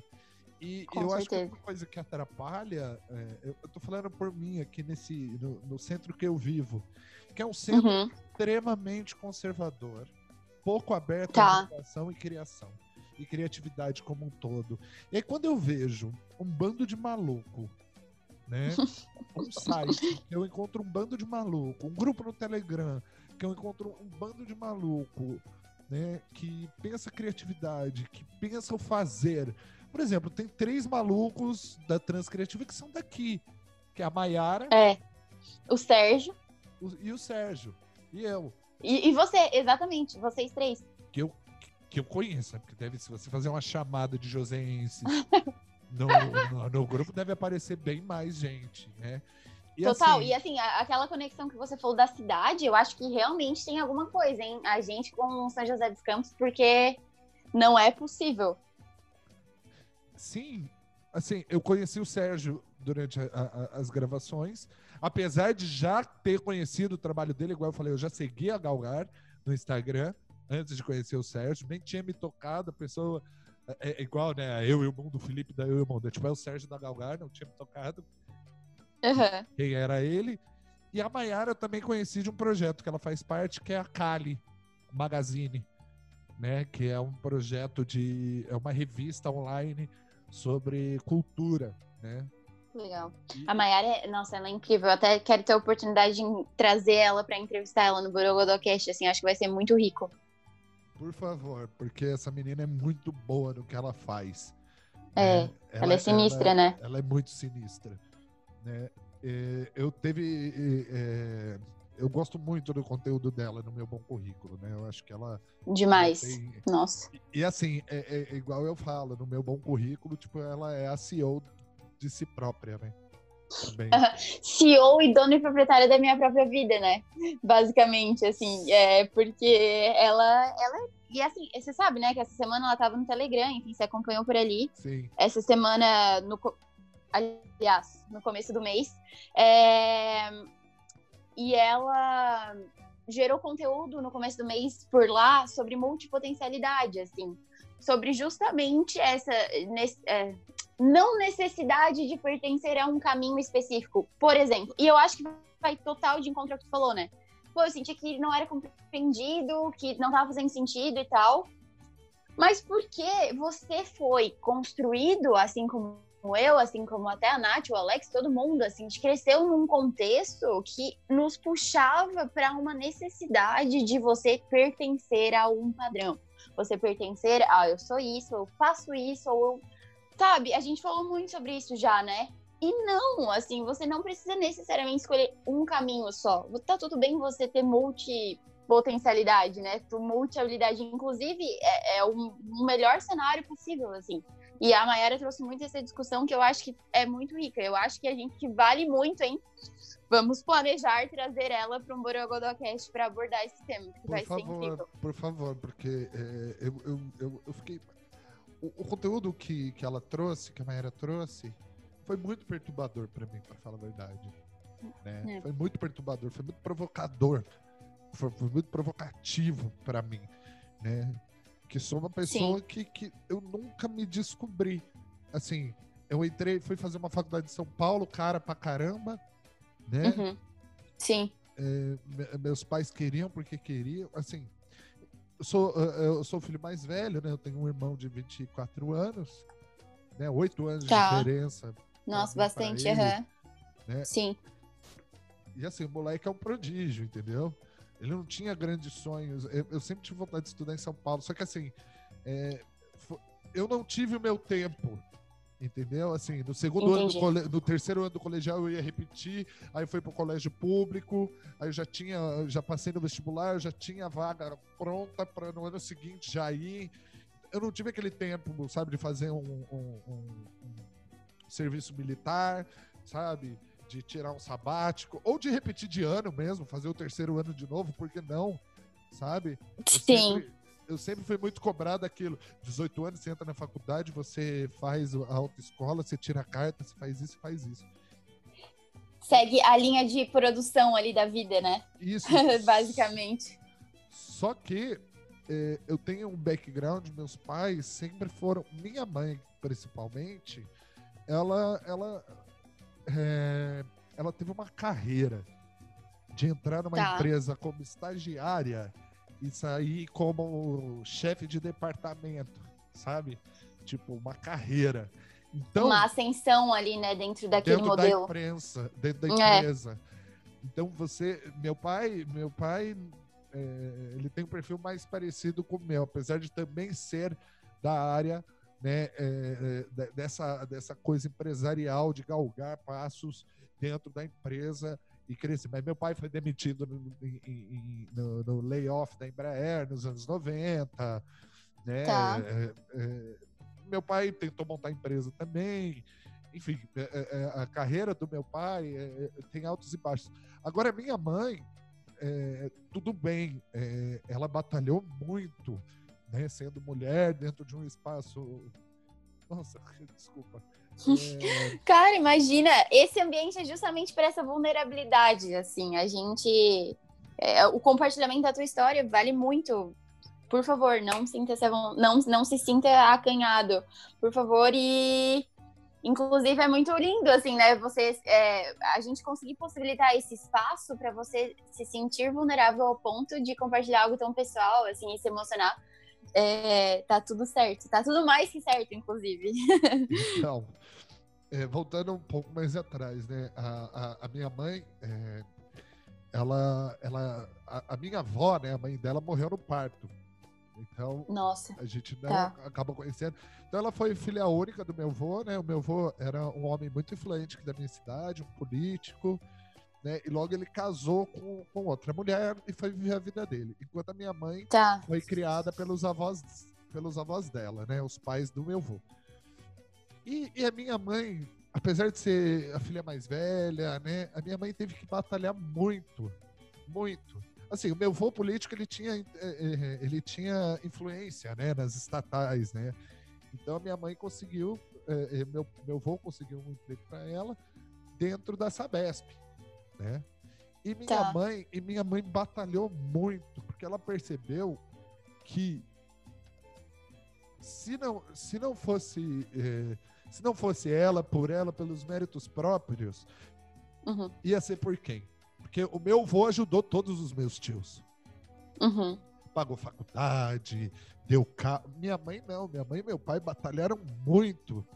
E Com eu certeza. acho que uma coisa que atrapalha, é, eu, eu tô falando por mim aqui nesse, no, no, centro que eu vivo, que é um centro uhum. extremamente conservador, pouco aberto tá. à inovação e criação, e criatividade como um todo. E aí quando eu vejo um bando de maluco, né, [LAUGHS] um site que eu encontro um bando de maluco, um grupo no Telegram que eu encontro um bando de maluco, né, que pensa criatividade, que pensa o fazer, por exemplo, tem três malucos da Transcriativa que são daqui. Que é a Maiara. É. O Sérgio. O, e o Sérgio. E eu. E, e, você, exatamente, vocês três. Que eu, que eu conheço, né? porque deve, se você fazer uma chamada de joséenses [LAUGHS] no, no, no, grupo, deve aparecer bem mais gente, né? E Total, assim, e assim, a, aquela conexão que você falou da cidade, eu acho que realmente tem alguma coisa, hein? A gente com São José dos Campos, porque não é possível Sim, assim, eu conheci o Sérgio durante a, a, as gravações, apesar de já ter conhecido o trabalho dele, igual eu falei, eu já segui a Galgar no Instagram antes de conhecer o Sérgio, nem tinha me tocado, a pessoa é, é igual, né, eu e o mundo, o Felipe da eu e o mundo, tipo, é o Sérgio da Galgar, não tinha me tocado. Uhum. quem era ele, e a Maiara eu também conheci de um projeto que ela faz parte, que é a Kali Magazine, né, que é um projeto de, é uma revista online sobre cultura, né? Legal. A Mayara, nossa, ela é incrível. Eu até quero ter a oportunidade de trazer ela para entrevistar ela no Borogodocast, assim, acho que vai ser muito rico. Por favor, porque essa menina é muito boa no que ela faz. É, né? ela, ela, é sinistra, ela, né? Ela é muito sinistra, né? É, eu teve é, eu gosto muito do conteúdo dela no meu bom currículo, né? Eu acho que ela. Demais. Tem... Nossa. E, e assim, é, é, é, igual eu falo, no meu bom currículo, tipo, ela é a CEO de si própria, né? Também. [LAUGHS] CEO e dona e proprietária da minha própria vida, né? Basicamente, assim, é porque ela, ela e assim, você sabe, né, que essa semana ela tava no Telegram, enfim, você acompanhou por ali. Sim. Essa semana, no, aliás, no começo do mês, é, e ela gerou conteúdo no começo do mês por lá sobre multipotencialidade, assim, sobre justamente essa é, não necessidade de pertencer a um caminho específico, por exemplo. E eu acho que vai total de encontro ao que tu falou, né? Pô, eu senti que não era compreendido, que não estava fazendo sentido e tal. Mas porque você foi construído, assim como eu, assim como até a Nath, o Alex, todo mundo, assim, a gente cresceu num contexto que nos puxava para uma necessidade de você pertencer a um padrão. Você pertencer a, ah, eu sou isso, eu faço isso, ou eu. Sabe, a gente falou muito sobre isso já, né? E não, assim, você não precisa necessariamente escolher um caminho só. Tá tudo bem você ter multipotencialidade, né? Multi-habilidade, inclusive, é, é o melhor cenário possível, assim. E a Mayara trouxe muito essa discussão que eu acho que é muito rica. Eu acho que a gente vale muito, hein? Vamos planejar trazer ela para um Borogodocast para abordar esse tema, que por vai favor, ser incrível. Por favor, porque é, eu, eu, eu, eu, fiquei. O, o, conteúdo que, que ela trouxe, que a Mayara trouxe, foi muito perturbador para mim, para falar a verdade. Né? É. Foi muito perturbador, foi muito provocador, foi, foi muito provocativo para mim, né? Que sou uma pessoa que, que eu nunca me descobri. Assim, eu entrei, fui fazer uma faculdade de São Paulo, cara pra caramba, né? Uhum. Sim. É, meus pais queriam porque queriam, assim. Eu sou, eu sou o filho mais velho, né? Eu tenho um irmão de 24 anos, né? Oito anos tá. de diferença. Nossa, bastante, aham. Uhum. Né? Sim. E assim, o moleque é um prodígio, entendeu? Ele não tinha grandes sonhos. Eu, eu, sempre tive vontade de estudar em São Paulo, só que assim, é, eu não tive o meu tempo. Entendeu? Assim, no segundo Entendi. ano, do no terceiro ano do colegial eu ia repetir, aí foi pro colégio público, aí eu já tinha, já passei no vestibular, já tinha a vaga pronta para no ano seguinte já ir. Eu não tive aquele tempo, sabe, de fazer um, um, um, um serviço militar, sabe? De tirar um sabático, ou de repetir de ano mesmo, fazer o terceiro ano de novo, por que não? Sabe? Eu Sim. Sempre, eu sempre fui muito cobrado aquilo. 18 anos, você entra na faculdade, você faz a autoescola, você tira a carta, você faz isso, faz isso. Segue a linha de produção ali da vida, né? Isso. [LAUGHS] Basicamente. Só que é, eu tenho um background, meus pais sempre foram, minha mãe principalmente, ela, ela é, ela teve uma carreira de entrar numa tá. empresa como estagiária e sair como chefe de departamento, sabe? Tipo, uma carreira. Então, uma ascensão ali, né, dentro daquele dentro modelo. Da imprensa, dentro da é. empresa. É. Então você, meu pai, meu pai, é, ele tem um perfil mais parecido com o meu, apesar de também ser da área né, é, é dessa, dessa coisa empresarial de galgar passos dentro da empresa e crescer. Mas meu pai foi demitido no, no, no layoff da Embraer nos anos 90. Né? Tá. É, é, meu pai tentou montar empresa também. Enfim, é, é, a carreira do meu pai tem altos e baixos. Agora, minha mãe, tudo bem, ela batalhou muito né, sendo mulher dentro de um espaço. Nossa, [LAUGHS] desculpa. [LAUGHS] É... Cara, imagina, esse ambiente é justamente para essa vulnerabilidade, assim, a gente é, o compartilhamento da tua história vale muito. Por favor, não sinta se, não, não se sinta acanhado, por favor, e inclusive é muito lindo, assim, né? Você, é, a gente conseguir possibilitar esse espaço para você se sentir vulnerável ao ponto de compartilhar algo tão pessoal, assim, e se emocionar é, tá tudo certo. Tá tudo mais que certo, inclusive. Então, é, voltando um pouco mais atrás, né? A, a, a minha mãe, é, ela, ela, a, a, minha avó, né? A mãe dela morreu no parto. Então, Nossa, a gente não tá. acaba conhecendo. Então, ela foi filha única do meu avô, né? O meu avô era um homem muito influente da minha cidade, um político né? E logo ele casou com, com outra mulher e foi viver a vida dele. Enquanto a minha mãe tá. foi criada pelos avós, pelos avós dela, né? Os pais do meu avô. E, e, a minha mãe, apesar de ser a filha mais velha, né? A minha mãe teve que batalhar muito, muito. Assim, o meu avô político, ele tinha, é, é, ele tinha influência, né? Nas estatais, né? Então a minha mãe conseguiu, é, meu, meu avô conseguiu um emprego para ela dentro da Sabesp né? E minha tá. mãe, e minha mãe batalhou muito, porque ela percebeu que se não, se não fosse eh, se não fosse ela, por ela, pelos méritos próprios, uhum. ia ser por quem? Porque o meu avô ajudou todos os meus tios. Uhum. Pagou faculdade, deu carro. Minha mãe não, minha mãe e meu pai batalharam muito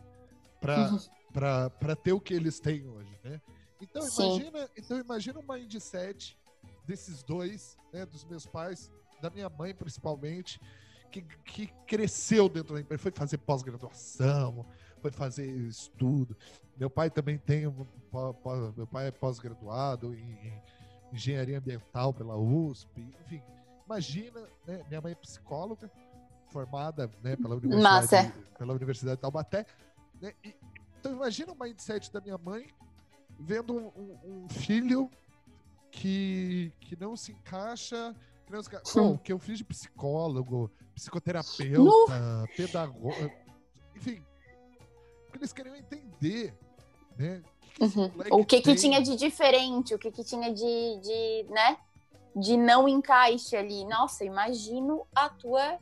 para uhum. ter o que eles têm hoje, né? Então imagina, então imagina uma mindset desses dois, né, dos meus pais, da minha mãe principalmente, que, que cresceu dentro da empresa, foi fazer pós-graduação, foi fazer estudo. Meu pai também tem, meu pai é pós-graduado em engenharia ambiental pela USP, enfim. Imagina, né, minha mãe é psicóloga, formada né, pela Universidade, Massa. pela Universidade de Taubaté. Né, e, então imagina o mindset da minha mãe vendo um, um, filho que, que não se encaixa, que não se encaixa. Bom, que eu fiz de psicólogo, psicoterapeuta, no... pedagogo, enfim, eles queriam entender, né? Que uhum. O que, que tinha de diferente, o que, que tinha de, de, né? De não encaixe ali. Nossa, imagino a tua.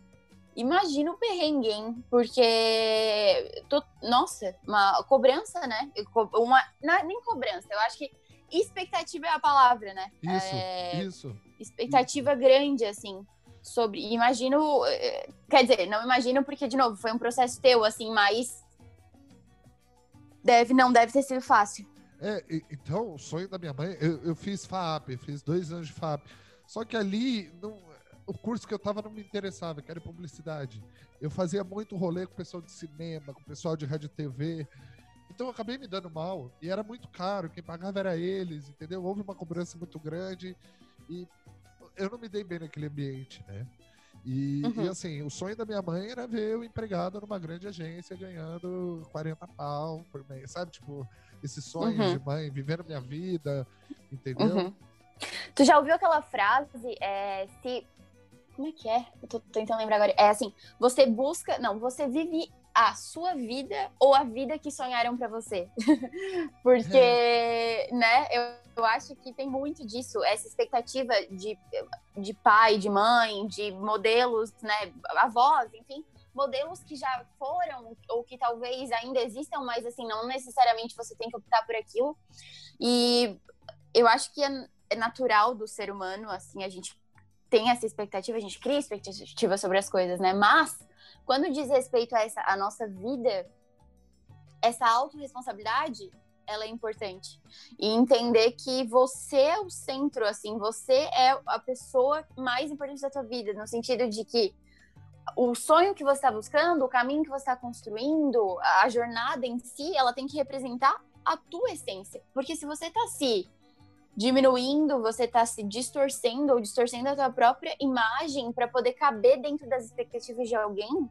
Imagina o perrengue, hein? Porque. Tô... Nossa, uma cobrança, né? Uma... Não, é nem cobrança, eu acho que expectativa é a palavra, né? Isso, é... isso. Expectativa isso. grande, assim sobre. Imagino. Eh, quer dizer, não imagino porque, de novo, foi um processo teu, assim, mas deve, não deve ter sido fácil. É, então, o sonho da minha mãe, eu, eu fiz FAP, fiz dois anos de FAP. Só que ali, não, o curso que eu tava não me interessava, que era publicidade. Eu fazia muito rolê com o pessoal de cinema, com o pessoal de rádio TV. Então eu acabei me dando mal. E era muito caro, quem pagava era eles, entendeu? Houve uma cobrança muito grande. E eu não me dei bem naquele ambiente, né? E, uhum. e, assim, o sonho da minha mãe era ver o empregado numa grande agência ganhando 40 pau por mês, sabe? Tipo, esse sonho uhum. de mãe, vivendo minha vida, entendeu? Uhum. Tu já ouviu aquela frase, é, se... Como é que é? Eu tô tentando lembrar agora. É assim, você busca... Não, você vive a sua vida ou a vida que sonharam para você. [LAUGHS] Porque, é. né, eu, eu acho que tem muito disso, essa expectativa de, de pai, de mãe, de modelos, né, avós, enfim, modelos que já foram ou que talvez ainda existam, mas assim, não necessariamente você tem que optar por aquilo. E eu acho que é, é natural do ser humano, assim, a gente tem essa expectativa, a gente cria expectativa sobre as coisas, né? Mas quando diz respeito a essa a nossa vida, essa autorresponsabilidade, ela é importante. E entender que você é o centro, assim, você é a pessoa mais importante da tua vida, no sentido de que o sonho que você está buscando, o caminho que você está construindo, a jornada em si, ela tem que representar a tua essência. Porque se você está se diminuindo, você está se distorcendo ou distorcendo a tua própria imagem para poder caber dentro das expectativas de alguém,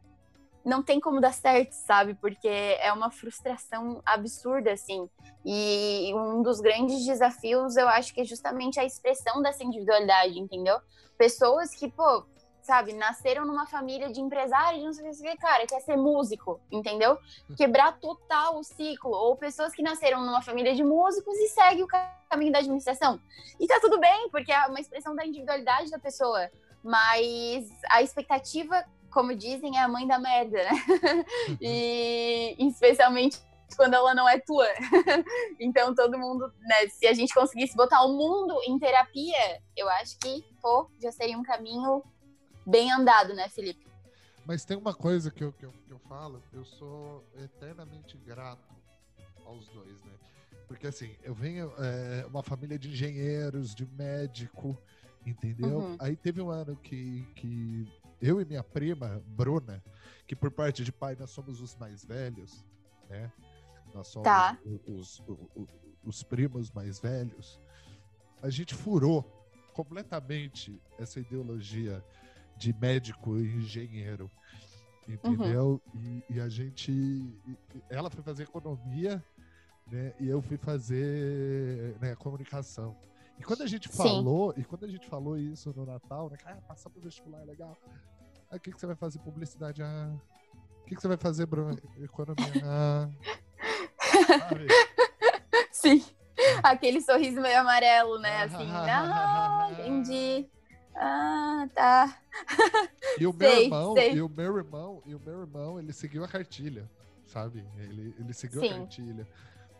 não tem como dar certo, sabe? Porque é uma frustração absurda, assim. E um dos grandes desafios, eu acho que é justamente a expressão dessa individualidade, entendeu? Pessoas que, pô, sabe, nasceram numa família de empresários, não sei o que, cara, quer ser músico, entendeu? Quebrar total o ciclo. Ou pessoas que nasceram numa família de músicos e seguem o caminho da administração. E tá tudo bem, porque é uma expressão da individualidade da pessoa. Mas a expectativa como dizem, é a mãe da merda, né? Uhum. e especialmente quando ela não é tua. [LAUGHS] então todo mundo, né, se a gente conseguisse botar o mundo em terapia, eu acho que, pô, já seria um caminho bem andado, né, Felipe? Mas tem uma coisa que eu, que eu, que eu falo, eu sou eternamente grato aos dois, né? Porque assim, eu venho é, uma família de engenheiros, de médico, entendeu? Uhum. Aí teve um ano que, que eu e minha prima, Bruna, que por parte de pai nós somos os mais velhos, né? Nós somos tá. os, os, os, os primos mais velhos. A gente furou completamente essa ideologia de médico e engenheiro, entendeu? Uhum. E, e, a gente, ela foi fazer economia, né? E eu fui fazer né, comunicação. E quando a gente falou, Sim. e quando a gente falou isso no Natal, né? Ah, passar pro vestibular é legal. Aí o que, que você vai fazer? Publicidade. Ah. O que, que você vai fazer, Bruno? Economia. Ah. [LAUGHS] Sim. Aquele sorriso meio amarelo, né? Assim, ah, entendi. Ah, tá. E o [LAUGHS] meu sei, irmão, sei. e o meu irmão, e o meu irmão, ele seguiu a cartilha, sabe? Ele, ele seguiu Sim. a cartilha.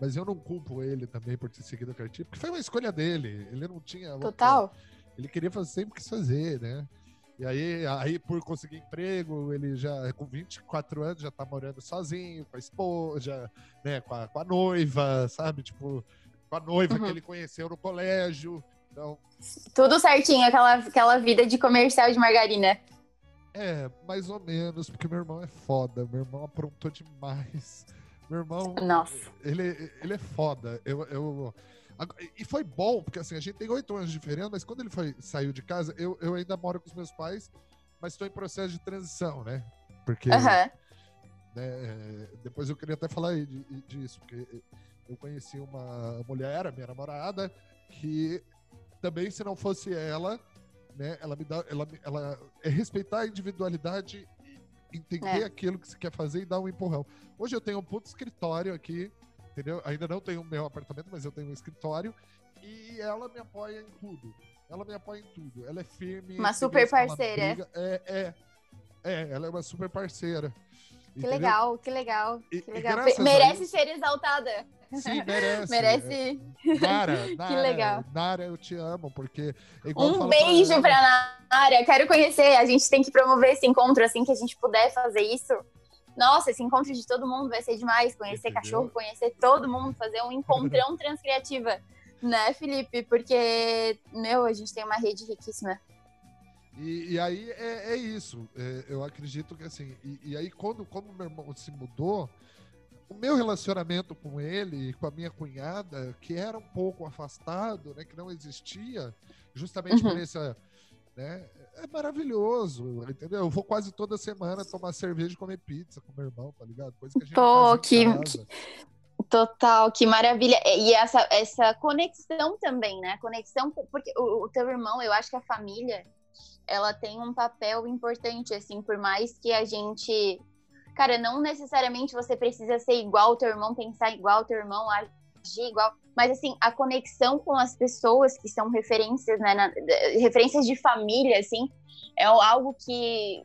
Mas eu não culpo ele também por ter seguido a cartilha, porque foi uma escolha dele. Ele não tinha. Total. Ele queria fazer sempre quis fazer, né? E aí, aí, por conseguir emprego, ele já, com 24 anos, já tá morando sozinho, com a esposa, né, com a, com a noiva, sabe? Tipo, com a noiva uhum. que ele conheceu no colégio. Então, Tudo certinho, aquela, aquela vida de comercial de margarina. É, mais ou menos, porque meu irmão é foda. Meu irmão aprontou demais. Meu irmão. Nossa. Ele, ele é foda. Eu, eu, e foi bom, porque assim, a gente tem oito anos de diferença, mas quando ele foi, saiu de casa, eu, eu ainda moro com os meus pais, mas estou em processo de transição, né? Porque. Uhum. Né, depois eu queria até falar disso, porque eu conheci uma mulher, minha namorada, que também se não fosse ela, né, ela me dá, ela, ela é respeitar a individualidade, entender é. aquilo que você quer fazer e dar um empurrão. Hoje eu tenho um puto escritório aqui, entendeu? Ainda não tenho o meu apartamento, mas eu tenho um escritório e ela me apoia em tudo. Ela me apoia em tudo. Ela é firme. Uma super parceira. É, é, é, ela é uma super parceira. Que entendeu? legal, que legal. E, que legal. Merece ser exaltada. Sim, merece. merece. Nara, [LAUGHS] Nara, que legal. Nara, eu te amo, porque. um beijo pra, pra Nara, quero conhecer. A gente tem que promover esse encontro assim que a gente puder fazer isso. Nossa, esse encontro de todo mundo vai ser demais. Conhecer Entendeu? cachorro, conhecer todo mundo, fazer um encontrão [LAUGHS] transcriativa. Né, Felipe? Porque, meu, a gente tem uma rede riquíssima. E, e aí é, é isso. É, eu acredito que assim. E, e, aí, quando, quando meu irmão se mudou, o meu relacionamento com ele, com a minha cunhada, que era um pouco afastado, né, que não existia, justamente uhum. por essa. Né, é maravilhoso, entendeu? Eu vou quase toda semana tomar cerveja e comer pizza com meu irmão, tá ligado? Coisa que a gente Pô, que, que, Total, que maravilha. E essa, essa conexão também, né? Conexão, porque o, o teu irmão, eu acho que a família ela tem um papel importante, assim, por mais que a gente. Cara, não necessariamente você precisa ser igual ao teu irmão, pensar igual ao teu irmão, agir igual. Mas, assim, a conexão com as pessoas que são referências, né? Na, referências de família, assim, é algo que,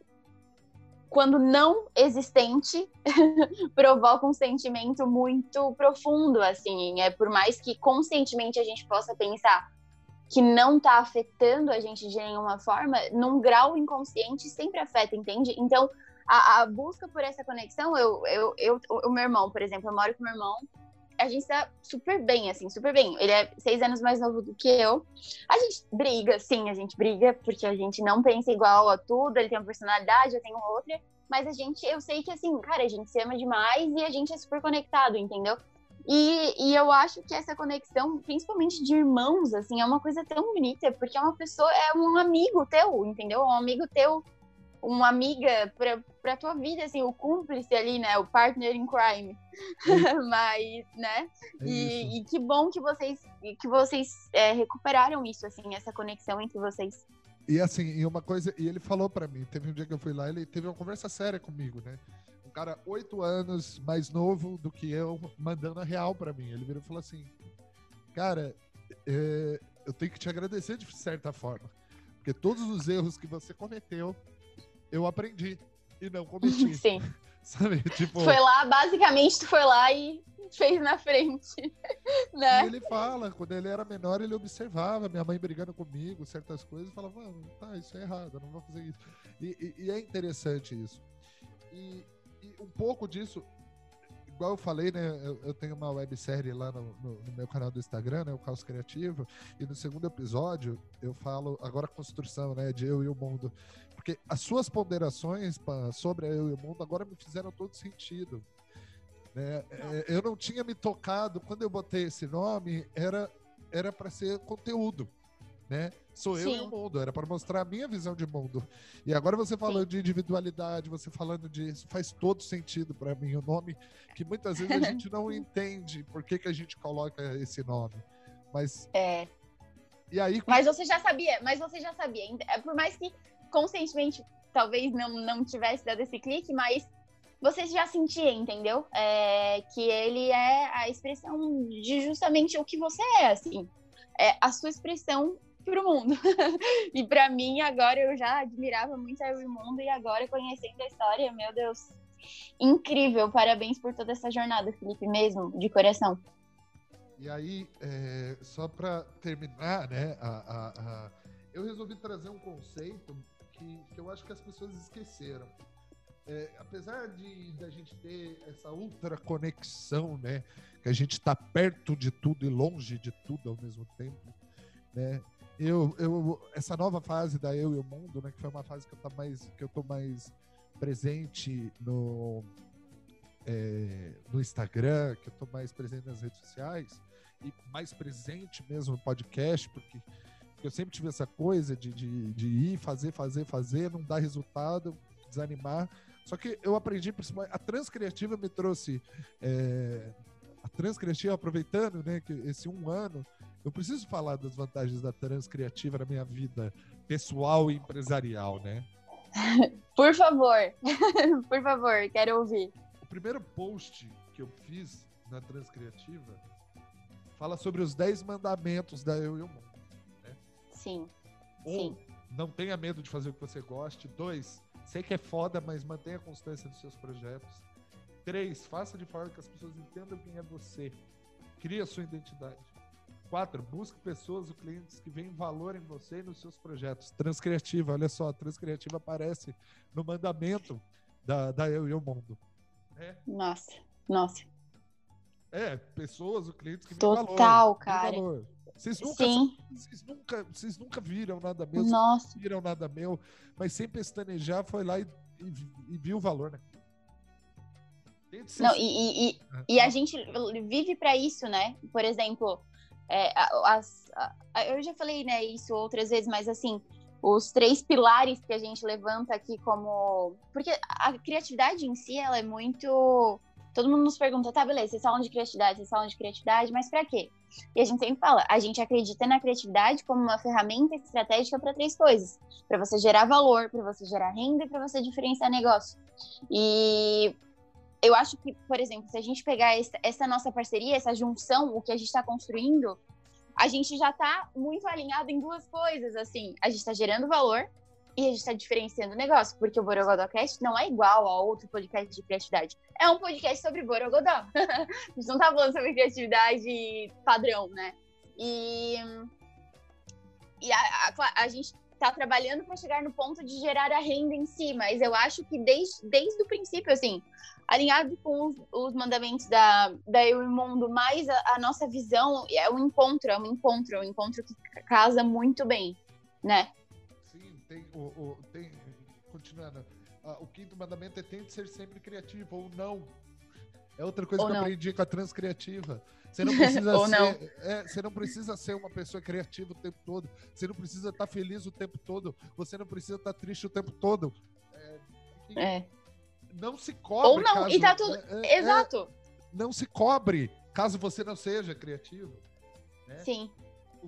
quando não existente, [LAUGHS] provoca um sentimento muito profundo, assim. É por mais que conscientemente a gente possa pensar que não está afetando a gente de nenhuma forma, num grau inconsciente sempre afeta, entende? Então, a, a busca por essa conexão, eu, eu, eu, o meu irmão, por exemplo, eu moro com meu irmão, a gente tá super bem, assim, super bem. Ele é seis anos mais novo do que eu. A gente briga, sim, a gente briga, porque a gente não pensa igual a tudo, ele tem uma personalidade, eu tenho outra. Mas a gente, eu sei que, assim, cara, a gente se ama demais e a gente é super conectado, entendeu? E, e eu acho que essa conexão, principalmente de irmãos, assim, é uma coisa tão bonita, porque é uma pessoa, é um amigo teu, entendeu? Um amigo teu, uma amiga pra, pra tua vida, assim, o cúmplice ali, né? O partner in crime. [LAUGHS] Mas, né? É e, e, que bom que vocês, que vocês é, recuperaram isso, assim, essa conexão entre vocês. E assim, e uma coisa, e ele falou para mim, teve um dia que eu fui lá, ele teve uma conversa séria comigo, né? Cara oito anos mais novo do que eu, mandando a real para mim. Ele virou e falou assim: Cara, é, eu tenho que te agradecer de certa forma. Porque todos os erros que você cometeu, eu aprendi e não cometi. [LAUGHS] Sim. [LAUGHS] Sabe? Tipo... Foi lá, basicamente, tu foi lá e fez na frente. [LAUGHS] né? E ele fala, quando ele era menor, ele observava minha mãe brigando comigo, certas coisas, e falava, mano, tá, isso é errado, eu não vou fazer isso. E, e, e é interessante isso. E, e um pouco disso, igual eu falei, né? Eu, eu tenho uma websérie lá no, no, no, meu canal do Instagram, né? O Caos Criativo. E no segundo episódio eu falo agora a construção, né? De eu e o mundo. Porque as suas ponderações pá, sobre eu e o mundo agora me fizeram todo sentido. Né? É, eu não tinha me tocado, quando eu botei esse nome, era era para ser conteúdo né? Sou eu Sim. e o mundo, era para mostrar a minha visão de mundo. E agora você falando Sim. de individualidade, você falando disso, faz todo sentido para mim o nome, que muitas vezes a [LAUGHS] gente não entende por que, que a gente coloca esse nome. Mas É. E aí Mas você já sabia, mas você já sabia, é, por mais que conscientemente talvez não não tivesse dado esse clique, mas você já sentia, entendeu? É, que ele é a expressão de justamente o que você é, assim. É a sua expressão para o mundo. [LAUGHS] e para mim, agora eu já admirava muito a Mundo e agora conhecendo a história, meu Deus, incrível. Parabéns por toda essa jornada, Felipe, mesmo, de coração. E aí, é, só para terminar, né, a, a, a, eu resolvi trazer um conceito que, que eu acho que as pessoas esqueceram é, apesar de da gente ter essa ultra conexão, né, que a gente está perto de tudo e longe de tudo ao mesmo tempo, né? Eu, eu essa nova fase da eu e o mundo, né, que foi uma fase que eu tô mais que eu tô mais presente no é, no Instagram, que eu tô mais presente nas redes sociais e mais presente mesmo no podcast, porque, porque eu sempre tive essa coisa de, de, de ir fazer, fazer, fazer, não dar resultado, desanimar. Só que eu aprendi, a transcriativa me trouxe. É, a transcriativa, aproveitando né, que esse um ano, eu preciso falar das vantagens da transcriativa na minha vida pessoal e empresarial, né? [LAUGHS] Por favor, [LAUGHS] por favor, quero ouvir. O primeiro post que eu fiz na transcriativa fala sobre os 10 mandamentos da Eu e o Mundo. Né? Sim. Um, Sim. não tenha medo de fazer o que você goste. Dois, Sei que é foda, mas mantenha a constância dos seus projetos. Três, faça de forma que as pessoas entendam quem é você. Crie a sua identidade. Quatro, busque pessoas ou clientes que veem valor em você e nos seus projetos. Transcriativa, olha só, transcriativa aparece no mandamento da, da Eu e o Mundo. É. Nossa, nossa. É, pessoas ou clientes que veem Total, valor. Total, cara. Valor. Vocês nunca, Sim. Vocês nunca, vocês nunca viram nada meu, Nossa. Vocês viram nada meu, mas sem pestanejar foi lá e, e, e viu o valor, né? Não, e, e, e, a gente vive para isso, né? Por exemplo, é, as, a, eu já falei né, isso outras vezes, mas assim, os três pilares que a gente levanta aqui como. Porque a criatividade em si, ela é muito todo mundo nos pergunta, tá, beleza, vocês falam de criatividade, vocês falam de criatividade, mas para quê? E a gente sempre fala, a gente acredita na criatividade como uma ferramenta estratégica para três coisas: para você gerar valor, para você gerar renda e para você diferenciar negócio. E eu acho que, por exemplo, se a gente pegar essa, essa nossa parceria, essa junção, o que a gente está construindo, a gente já está muito alinhado em duas coisas, assim, a gente está gerando valor e a gente está diferenciando o negócio, porque o Borogodocast não é igual a outro podcast de criatividade. É um podcast sobre Borogodó. [LAUGHS] a gente não tá falando sobre criatividade padrão, né? E, e a, a, a gente tá trabalhando para chegar no ponto de gerar a renda em si, mas eu acho que desde, desde o princípio, assim, alinhado com os, os mandamentos da, da Eu e Mundo, mais a, a, nossa visão, é um encontro, é um encontro, é um encontro que casa muito bem, né? tem o, o tem, continuando, o quinto mandamento é tente ser sempre criativo ou não. É outra coisa ou que não. eu aprendi com a transcriativa. Você [LAUGHS] não precisa ser, não. É, você não precisa ser uma pessoa criativa o tempo todo. Você não precisa estar feliz o tempo todo. Você não precisa estar triste o tempo todo. É. é. Não se cobre. Ou não, caso, e tá tudo. É, é, Exato. não se cobre caso você não seja criativo. Né? Sim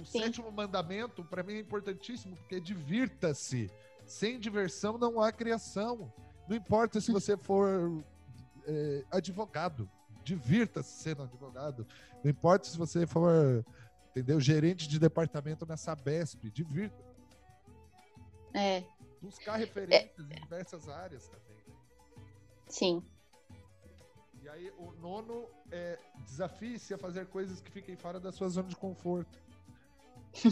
o Sim. sétimo mandamento, para mim, é importantíssimo, porque é divirta-se. Sem diversão não há criação. Não importa se você for é, advogado, divirta-se sendo advogado. Não importa se você for, entendeu, gerente de departamento na Sabesp, divirta. É. Buscar referências é. em diversas áreas também. Sim. E aí, o nono é desafie-se a fazer coisas que fiquem fora da sua zona de conforto.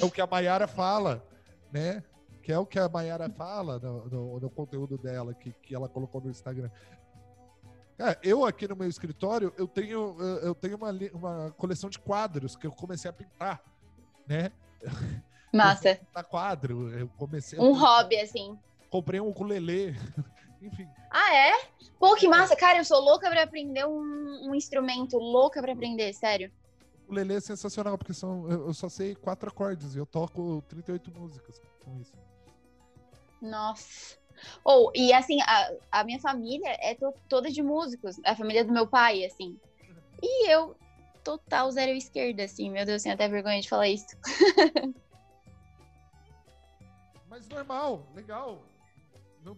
É o que a Mayara fala, né? Que é o que a Mayara fala no, no, no conteúdo dela, que, que ela colocou no Instagram. É, eu aqui no meu escritório, eu tenho, eu tenho uma, uma coleção de quadros que eu comecei a pintar, né? [LAUGHS] Massa. Pintar quadro, eu comecei. Um hobby, assim. Comprei um ukulele, [LAUGHS] enfim. Ah, é? Pô, que massa. Cara, eu sou louca pra aprender um, um instrumento, louca pra aprender, sério o Lelê é sensacional, porque são, eu só sei quatro acordes e eu toco 38 músicas com isso. Nossa. Ou, e assim, a, a minha família é to, toda de músicos, a família do meu pai, assim. E eu, total zero esquerda, assim, meu Deus, tenho até vergonha de falar isso. [LAUGHS] Mas normal, legal.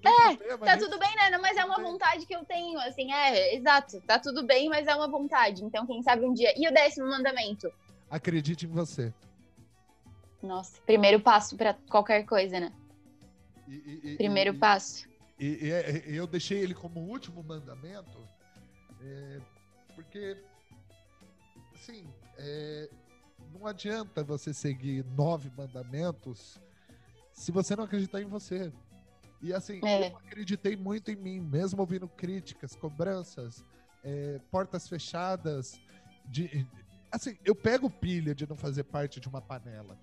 é, problema, tá tudo bem, né? Mas é uma vontade que eu tenho, assim, é, exato. Tá tudo bem, mas é uma vontade. Então, quem sabe um dia. E o décimo mandamento? Acredite em você. Nossa, primeiro passo para qualquer coisa, né? E, e, primeiro e, passo. E, eu deixei ele como último mandamento, é, porque, assim, é, não adianta você seguir nove mandamentos se você não acreditar em você. E assim, é. eu acreditei muito em mim, mesmo ouvindo críticas, cobranças, é, portas fechadas. De, assim, eu pego pilha de não fazer parte de uma panela.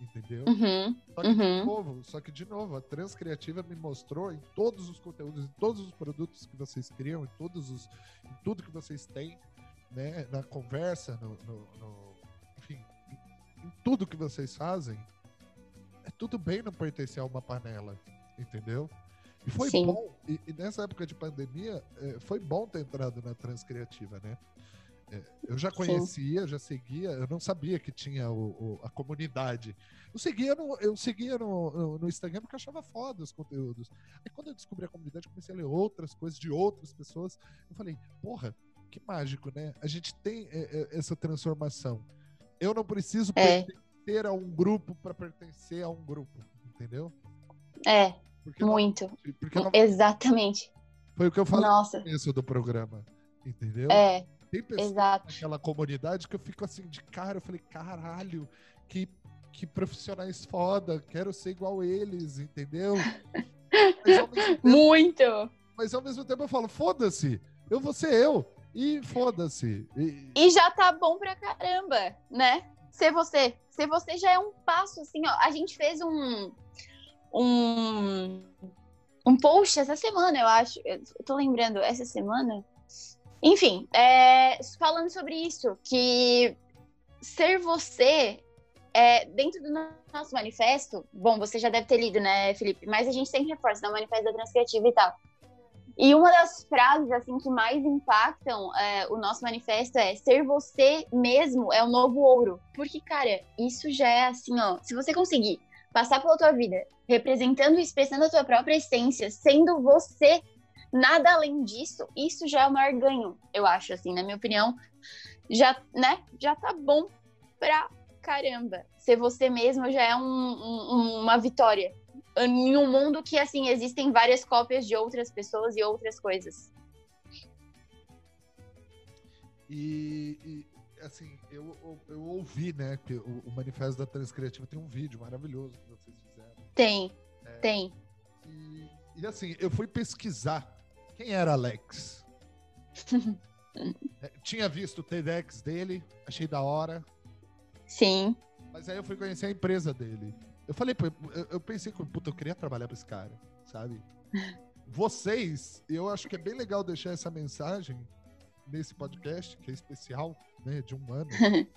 Entendeu? Uhum, só, que, uhum. de novo, só que, de novo, a Transcriativa me mostrou em todos os conteúdos, em todos os produtos que vocês criam, em, todos os, em tudo que vocês têm, né, na conversa, no, no, no enfim, em, tudo que vocês fazem, é tudo bem não pertencer a uma panela entendeu? E foi Sim. bom, e, e, nessa época de pandemia, é, foi bom ter entrado na Transcriativa, né? É, eu já conhecia, Sim. já seguia, eu não sabia que tinha o, o, a comunidade. Eu seguia, no, eu seguia no, no, no, Instagram porque achava foda os conteúdos. Aí quando eu descobri a comunidade, comecei a ler outras coisas de outras pessoas. Eu falei, porra, que mágico, né? A gente tem é, é essa transformação. Eu não preciso é. pertencer a um grupo para pertencer a um grupo, entendeu? É, porque Muito. Não, porque não, Exatamente. Foi o que eu falei Nossa. no começo do programa. Entendeu? É. Tem pessoas exato. naquela comunidade que eu fico assim de cara, eu falei, caralho, que, que profissionais foda, quero ser igual eles, entendeu? [LAUGHS] Tempo, Muito! Mas ao mesmo tempo eu falo, foda-se, eu vou ser eu. E foda-se. E... e já tá bom pra caramba, né? Ser você. Ser você já é um passo, assim, ó. A gente fez um um, um post essa semana, eu acho. Eu tô lembrando, essa semana. Enfim, é, falando sobre isso, que ser você é, dentro do nosso manifesto, bom, você já deve ter lido, né, Felipe? Mas a gente sempre reforça no manifesto da Transcriativa e tal. E uma das frases assim que mais impactam é, o nosso manifesto é ser você mesmo é o novo ouro. Porque, cara, isso já é assim, ó. Se você conseguir passar pela tua vida representando e expressando a tua própria essência, sendo você, nada além disso, isso já é o maior ganho, eu acho, assim, na minha opinião. Já, né, já tá bom pra caramba. Ser você mesmo já é um, um, uma vitória. Em um mundo que, assim, existem várias cópias de outras pessoas e outras coisas. E, e assim, eu, eu, eu, ouvi, né, que o, o Manifesto da Transcriativa tem um vídeo maravilhoso que vocês tem, é, tem. E, e, assim, eu fui pesquisar quem era Alex. [LAUGHS] é, tinha visto o TEDx dele, achei da hora. Sim. Mas aí eu fui conhecer a empresa dele. Eu falei, eu, eu pensei, puta, eu queria trabalhar para esse cara, sabe? [LAUGHS] Vocês, eu acho que é bem legal deixar essa mensagem nesse podcast, que é especial, né, de um ano. [LAUGHS]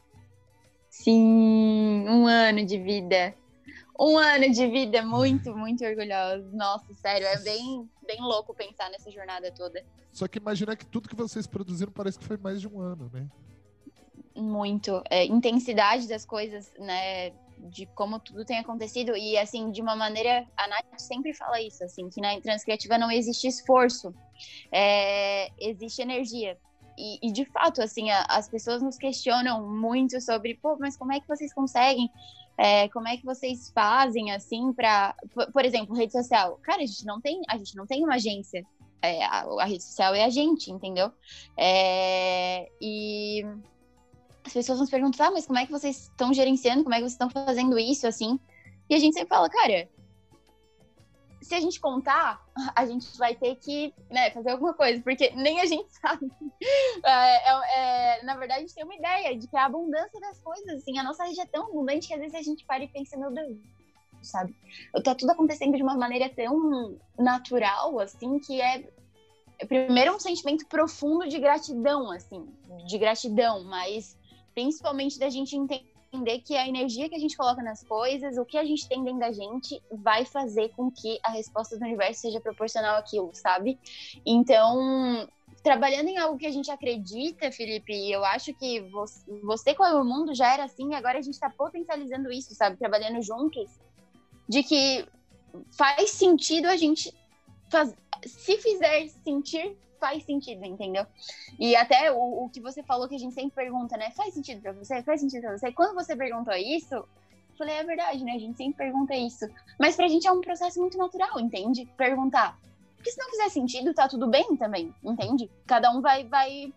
Sim, um ano de vida um ano de vida muito, muito orgulhosa. Nossa, sério, é bem, bem louco pensar nessa jornada toda. Só que imaginar que tudo que vocês produziram parece que foi mais de um ano, né? Muito. É, intensidade das coisas, né? De como tudo tem acontecido. E, assim, de uma maneira. A Nath sempre fala isso, assim, que na transcriativa não existe esforço, é, existe energia. E, e, de fato, assim, a, as pessoas nos questionam muito sobre, pô, mas como é que vocês conseguem é, como é que vocês fazem assim para, por exemplo, rede social? Cara, a gente não tem, a gente não tem uma agência. É, a, a, rede social é a gente, entendeu? É, e as pessoas nos perguntam, ah, mas como é que vocês estão gerenciando? Como é que vocês estão fazendo isso assim? E a gente sempre fala, cara, se a gente contar, [LAUGHS] a gente vai ter que né, fazer alguma coisa, porque nem a gente [LAUGHS] sabe. É, é, é, na verdade, a gente tem uma ideia de que a abundância das coisas, assim, a nossa rede é tão abundante que às vezes a gente para e pensa, meu Deus, sabe? Tá tudo acontecendo de uma maneira tão natural, assim, que é primeiro um sentimento profundo de gratidão, assim, de gratidão, mas principalmente da gente entender entender que a energia que a gente coloca nas coisas, o que a gente tem dentro da gente, vai fazer com que a resposta do universo seja proporcional àquilo, sabe? Então, trabalhando em algo que a gente acredita, Felipe, eu acho que você, você com o mundo já era assim, agora a gente está potencializando isso, sabe? Trabalhando juntos, de que faz sentido a gente faz, se fizer sentir, faz sentido, entendeu? E até o, o que você falou que a gente sempre pergunta, né? Faz sentido pra você? Faz sentido pra você? Quando você perguntou isso, falei, é verdade, né? A gente sempre pergunta isso. Mas pra gente é um processo muito natural, entende? Perguntar. Porque se não fizer sentido, tá tudo bem também, entende? Cada um vai, vai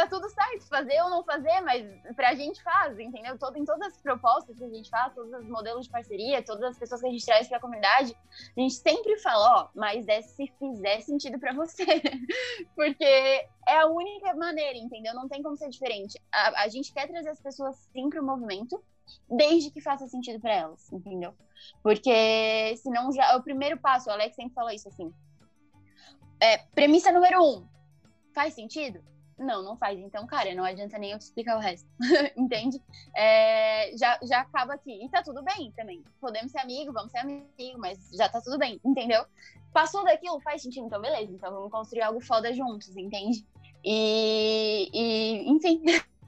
tá tudo certo, fazer ou não fazer, mas pra gente faz, entendeu? Todo, em todas as propostas que a gente faz, todos os modelos de parceria, todas as pessoas que a gente traz pra comunidade, a gente sempre fala, ó, mas é se fizer sentido pra você. [LAUGHS] Porque é a única maneira, entendeu? Não tem como ser diferente. A, a gente quer trazer as pessoas sim pro movimento, desde que faça sentido para elas, entendeu? Porque senão já. O primeiro passo, o Alex sempre falou isso assim. É, premissa número um. Faz sentido? Não, não faz. Então, cara, não adianta nem eu te explicar o resto. [LAUGHS] Entende? É, já, já acaba aqui. E tá tudo bem também. Podemos ser amigo, vamos ser amigo, mas já tá tudo bem, entendeu? Passou daquilo, faz sentido, então beleza. Então vamos construir algo foda juntos, entende? E, e enfim,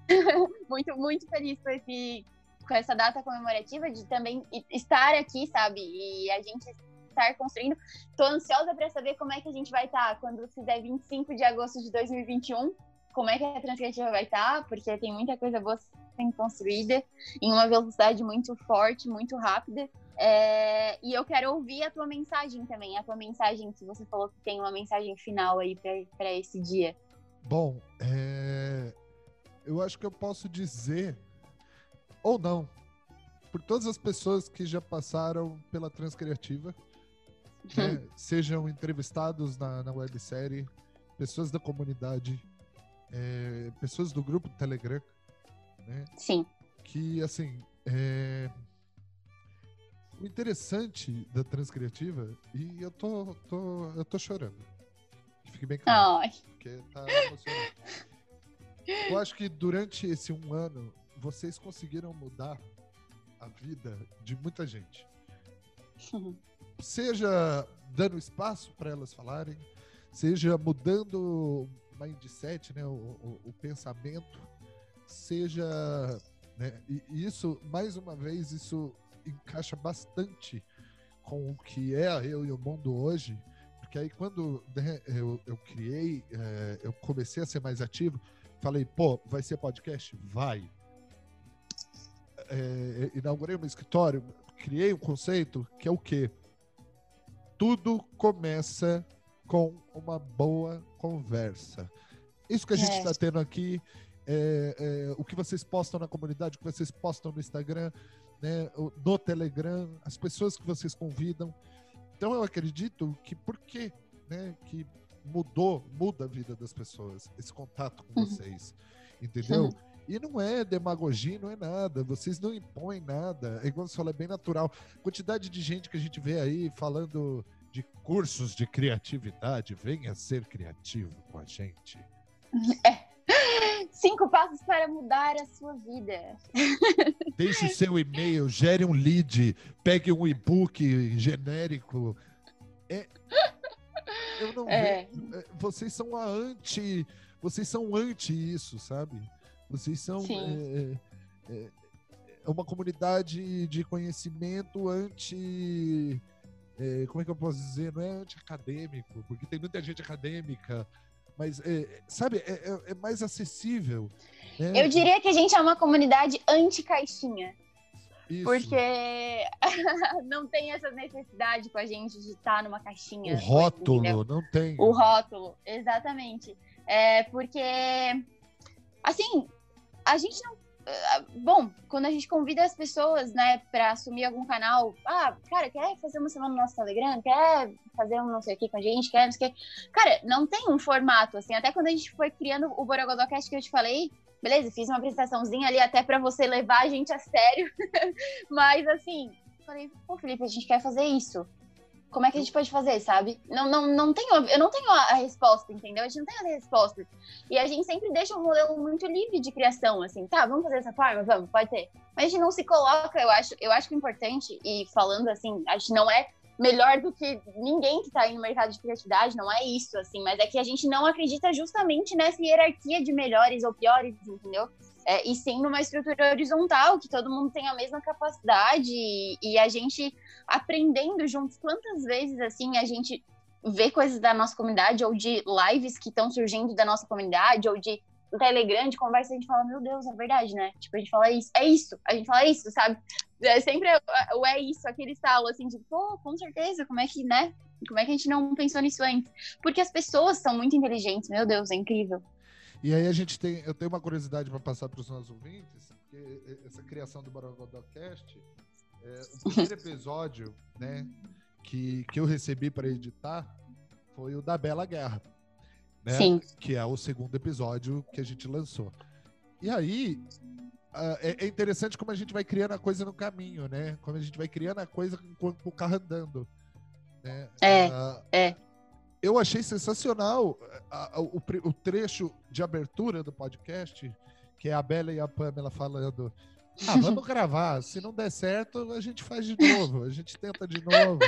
[LAUGHS] muito, muito feliz com, esse, com essa data comemorativa de também estar aqui, sabe? E a gente estar construindo. Tô ansiosa para saber como é que a gente vai estar tá quando fizer 25 de agosto de 2021 como é que a transcriativa vai estar, tá, porque tem muita coisa boa sendo construída em uma velocidade muito forte, muito rápida. É, e eu quero ouvir a tua mensagem também, a tua mensagem, que você falou que tem uma mensagem final aí para esse dia. Bom, é, eu acho que eu posso dizer, ou não, por todas as pessoas que já passaram pela Transcriativa, né, [LAUGHS] sejam entrevistados na, na websérie, pessoas da comunidade, é, pessoas do grupo do Telegram, né? Sim. Que, assim, é... o interessante da Transcriativa, e eu tô, tô, eu tô chorando, fique bem claro, Ai. porque tá emocionante. Eu acho que durante esse um ano, vocês conseguiram mudar a vida de muita gente. [LAUGHS] Seja dando espaço para elas falarem, seja mudando mindset, né, o, o, o pensamento, seja. Né, e isso, mais uma vez, isso encaixa bastante com o que é eu e o mundo hoje, porque aí quando né, eu, eu criei, é, eu comecei a ser mais ativo, falei, pô, vai ser podcast? Vai. É, inaugurei um escritório, criei um conceito que é o quê? Tudo começa com uma boa conversa. Isso que a gente está é. tendo aqui, é, é, o que vocês postam na comunidade, o que vocês postam no Instagram, né, no Telegram, as pessoas que vocês convidam. Então eu acredito que por que, né, que mudou, muda a vida das pessoas, esse contato com uhum. vocês, entendeu? Uhum. E não é demagogia, não é nada. Vocês não impõem nada. É igual você falou, é bem natural. Quantidade de gente que a gente vê aí falando de cursos de criatividade, venha ser criativo com a gente. [LAUGHS] É. Cinco passos para mudar a sua vida. [LAUGHS] Deixe seu e-mail, gere um lead, pegue um e-book genérico. É, eu não é. vejo. É, vocês são a anti. Vocês são anti isso, sabe? Vocês são. É, é, é, uma comunidade de conhecimento anti é, como é que eu posso dizer? Não é anti-acadêmico, porque tem muita gente acadêmica, mas, é, sabe, é, é, é mais acessível. Né? Eu diria que a gente é uma comunidade anti-caixinha. Isso. Porque [LAUGHS] não tem essa necessidade com a gente de estar numa caixinha. O rótulo, não tem. O rótulo, exatamente. É porque, assim, a gente não bom, quando a gente convida as pessoas, né, para assumir algum canal, ah, cara, quer fazer uma semana no nosso Telegram? Quer fazer um não sei o que com a gente? Quer não sei o que? Cara, não tem um formato, assim, até quando a gente foi criando o Borogodocast que eu te falei, beleza, fiz uma apresentaçãozinha ali até para você levar a gente a sério, [LAUGHS] mas assim, falei, pô, Felipe, a gente quer fazer isso como é que a gente pode fazer, sabe? Não, não, não tenho, eu não tenho a resposta, entendeu? A gente não tem a resposta. E a gente sempre deixa um modelo muito livre de criação, assim, tá, vamos fazer dessa forma? Vamos, pode ter. Mas a gente não se coloca, eu acho, eu acho que o importante, e falando assim, a gente não é melhor do que ninguém que está aí no mercado de criatividade, não é isso, assim, mas é que a gente não acredita justamente nessa hierarquia de melhores ou piores, entendeu? É, e sim numa estrutura horizontal, que todo mundo tem a mesma capacidade e, e, a gente aprendendo juntos. Quantas vezes, assim, a gente ver coisas da nossa comunidade, ou de lives que estão surgindo da nossa comunidade, ou de Telegram, de conversa, a gente fala, meu Deus, é verdade, né? Tipo, a gente fala isso, é isso, a gente fala isso, sabe? É sempre o é isso, aquele estalo, assim, de, pô, com certeza, como é que, né? Como é que a gente não pensou nisso antes? Porque as pessoas são muito inteligentes, meu Deus, é incrível. E aí a gente tem, eu tenho uma curiosidade para passar para os nossos ouvintes, porque essa criação do Borogodocast, é, o [LAUGHS] primeiro episódio, né, que, que eu recebi para editar foi o da Bela Guerra né? Sim. Que é o segundo episódio que a gente lançou. E aí, uh, é, é, interessante como a gente vai criando a coisa no caminho, né? Como a gente vai criando a coisa com o carro andando. Né? É, uh, é. Eu achei sensacional uh, o, o, trecho de abertura do podcast, que é a Bela e a Pamela falando. Ah, vamos [LAUGHS] gravar. Se não der certo, a gente faz de novo. A gente tenta de novo.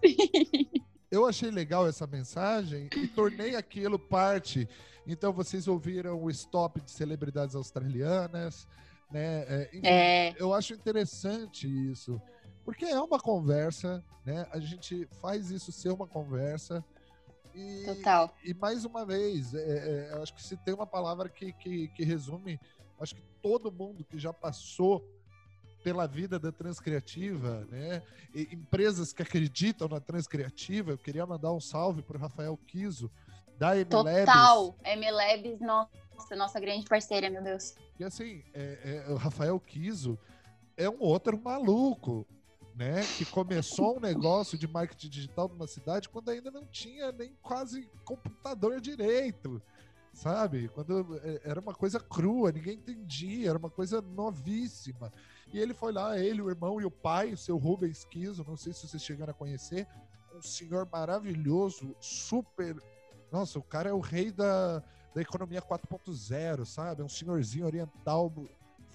Sim eu achei legal essa mensagem e tornei aquilo parte. Então, vocês ouviram o stop de celebridades australianas, né? É, é. Eu acho interessante isso, porque é uma conversa, né? A gente faz isso ser uma conversa. E, Total. E mais uma vez, é, é, acho que se tem uma palavra que, que, que resume, acho que todo mundo que já passou pela vida da Transcriativa, né? E empresas que acreditam na Transcriativa. Eu queria mandar um salve para o Rafael Kiso, da MLabs. Total, MLabs, nossa, nossa grande parceira, meu Deus. E assim, é, é, o Rafael Kiso é um outro maluco, né? Que começou um negócio de marketing digital numa cidade quando ainda não tinha nem quase computador direito sabe? Quando é, era uma coisa crua, ninguém entendia, era uma coisa novíssima. E ele foi lá, ele, o irmão e o pai, o seu Rubens Kiso, não sei se vocês chegaram a conhecer, um senhor maravilhoso, super. Nossa, o cara é o rei da, da economia 4.0, sabe? É um senhorzinho oriental,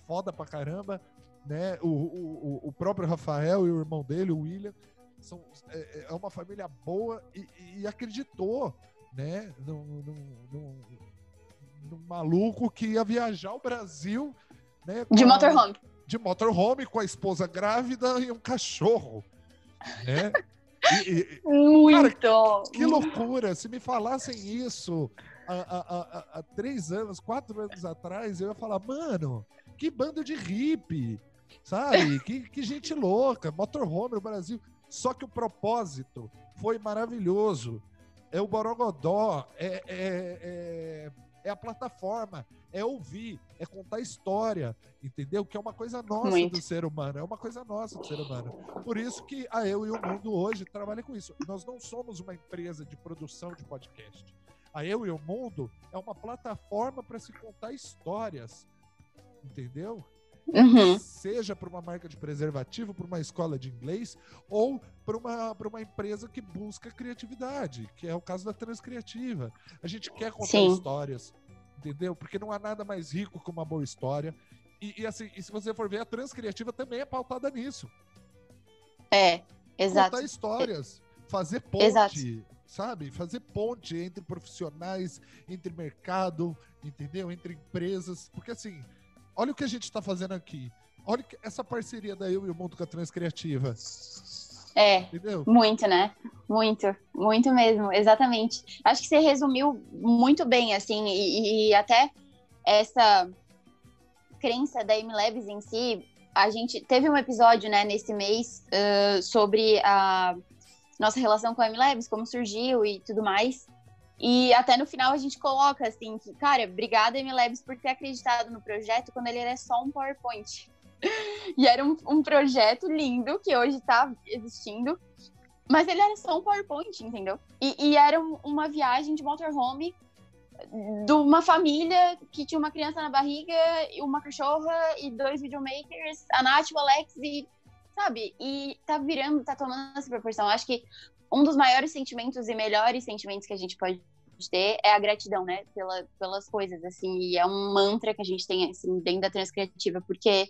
foda pra caramba, né? O, o, o próprio Rafael e o irmão dele, o William, são, é, é uma família boa e, e acreditou, né? Num, num, num, num, maluco que ia viajar o Brasil, né? De motorhome de motorhome com a esposa grávida e um cachorro. Né? E, e, Muito! Cara, que loucura! Se me falassem isso há, três anos, quatro anos atrás, eu ia falar, mano, que bando de hippie, sabe? que, que gente louca, motorhome no Brasil. Só que o propósito foi maravilhoso. É o Borogodó, é, é, é, é a plataforma, é ouvir, é contar história, entendeu? Que é uma coisa nossa Muito. do ser humano, é uma coisa nossa do ser humano. Por isso que a Eu e o Mundo hoje trabalha com isso. Nós não somos uma empresa de produção de podcast. A Eu e o Mundo é uma plataforma para se contar histórias, entendeu? Uhum. Seja para uma marca de preservativo, para uma escola de inglês, ou para uma, uma empresa que busca criatividade, que é o caso da Transcriativa. A gente quer contar Sim. histórias, entendeu? Porque não há nada mais rico que uma boa história. E, e, assim, e se você for ver, a Transcriativa também é pautada nisso. É, exato. Contar histórias, fazer ponte, exato. sabe? Fazer ponte entre profissionais, entre mercado, entendeu? Entre empresas. Porque assim, olha o que a gente está fazendo aqui. Olha essa parceria da Eu e o Mundo com a Transcriativa. É, Entendeu? muito, né? Muito, muito mesmo, exatamente. Acho que você resumiu muito bem, assim, e, e até essa crença da MLabs em si, a gente teve um episódio, né, nesse mês uh, sobre a nossa relação com a MLabs, como surgiu e tudo mais. E até no final a gente coloca assim que, cara, obrigada MLabs por ter acreditado no projeto quando ele era só um PowerPoint. [LAUGHS] e era um, um, projeto lindo que hoje está existindo, mas ele era só um PowerPoint, entendeu? E, e era um, uma viagem de motorhome de uma família que tinha uma criança na barriga, uma cachorra e dois videomakers, a Nath, o Alex e, sabe? E tá virando, tá tomando essa proporção. Acho que um dos maiores sentimentos e melhores sentimentos que a gente pode ter é a gratidão, né? Pela, pelas coisas, assim. E é um mantra que a gente tem, assim, dentro da transcriativa, porque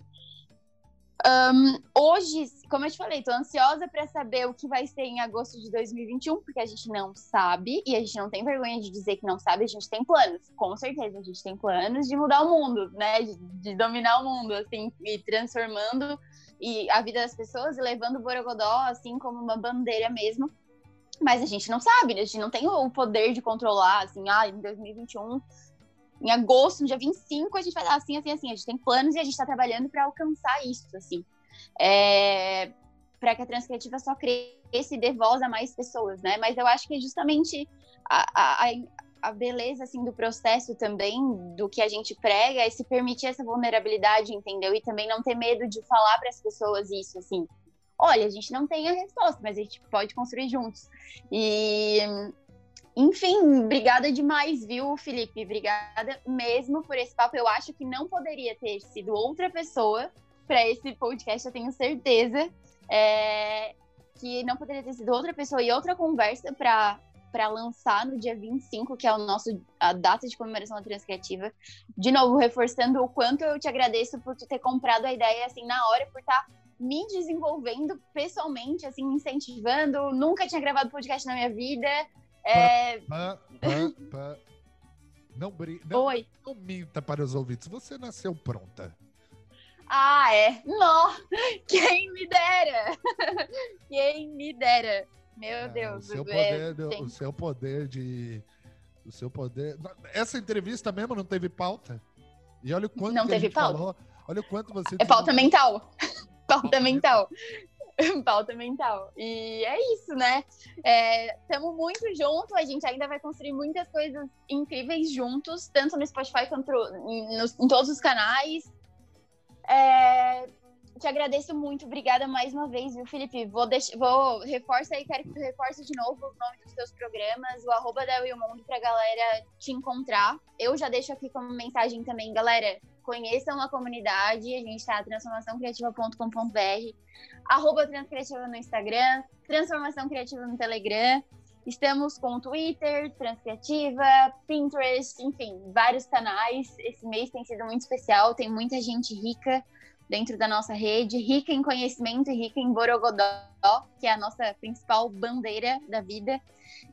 um, hoje, como eu te falei, tô ansiosa para saber o que vai ser em agosto de 2021, porque a gente não sabe e a gente não tem vergonha de dizer que não sabe, a gente tem planos, com certeza, a gente tem planos de mudar o mundo, né? De, de dominar o mundo, assim, e transformando e a vida das pessoas e levando o Borogodó, assim, como uma bandeira mesmo. Mas a gente não sabe, né? A gente não tem o poder de controlar, assim, ah, em 2021, em agosto, no dia 25, a gente vai dar assim, assim, assim. A gente tem planos e a gente está trabalhando para alcançar isso, assim. É, para que a Transcriativa só cresça e dê voz a mais pessoas, né? Mas eu acho que é justamente a, a, a beleza, assim, do processo também, do que a gente prega, é se permitir essa vulnerabilidade, entendeu? E também não ter medo de falar para as pessoas isso, assim olha, a gente não tem a resposta, mas a gente pode construir juntos. E, enfim, obrigada demais, viu, Felipe? Obrigada mesmo por esse papo. Eu acho que não poderia ter sido outra pessoa para esse podcast, eu tenho certeza. É, que não poderia ter sido outra pessoa e outra conversa para para lançar no dia 25, que é o nosso a data de comemoração da Transcriativa. De novo, reforçando o quanto eu te agradeço por tu ter comprado a ideia assim na hora, por estar tá me desenvolvendo pessoalmente, assim, incentivando. Nunca tinha gravado podcast na minha vida. É... Pá, pá, pá, não, não, Oi. não minta para os ouvintes. Você nasceu pronta. Ah, é? Não! Quem me dera! Quem me dera! Meu é, Deus. O seu, é, poder, o seu poder de. O seu poder. Essa entrevista mesmo não teve pauta. E olha o quanto não teve pauta. Falou. Olha o quanto você. É pauta mental. Pauta mental. [LAUGHS] pauta mental. E é isso, né? Estamos é, muito juntos, a gente ainda vai construir muitas coisas incríveis juntos, tanto no Spotify quanto em, em todos os canais. É, te agradeço muito, obrigada mais uma vez, viu, Felipe? Vou, vou reforça aí, quero que tu reforce de novo o nome dos teus programas, o arroba da Mundo pra galera te encontrar. Eu já deixo aqui como mensagem também, galera, conheçam a comunidade, a gente está transformaçãocreativa.com.br, arroba Transcriativa no Instagram, Transformação Criativa no Telegram, estamos com Twitter, Transcriativa, Pinterest, enfim, vários canais. Esse mês tem sido muito especial, tem muita gente rica dentro da nossa rede, rica em conhecimento e rica em Borogodó, que é a nossa principal bandeira da vida.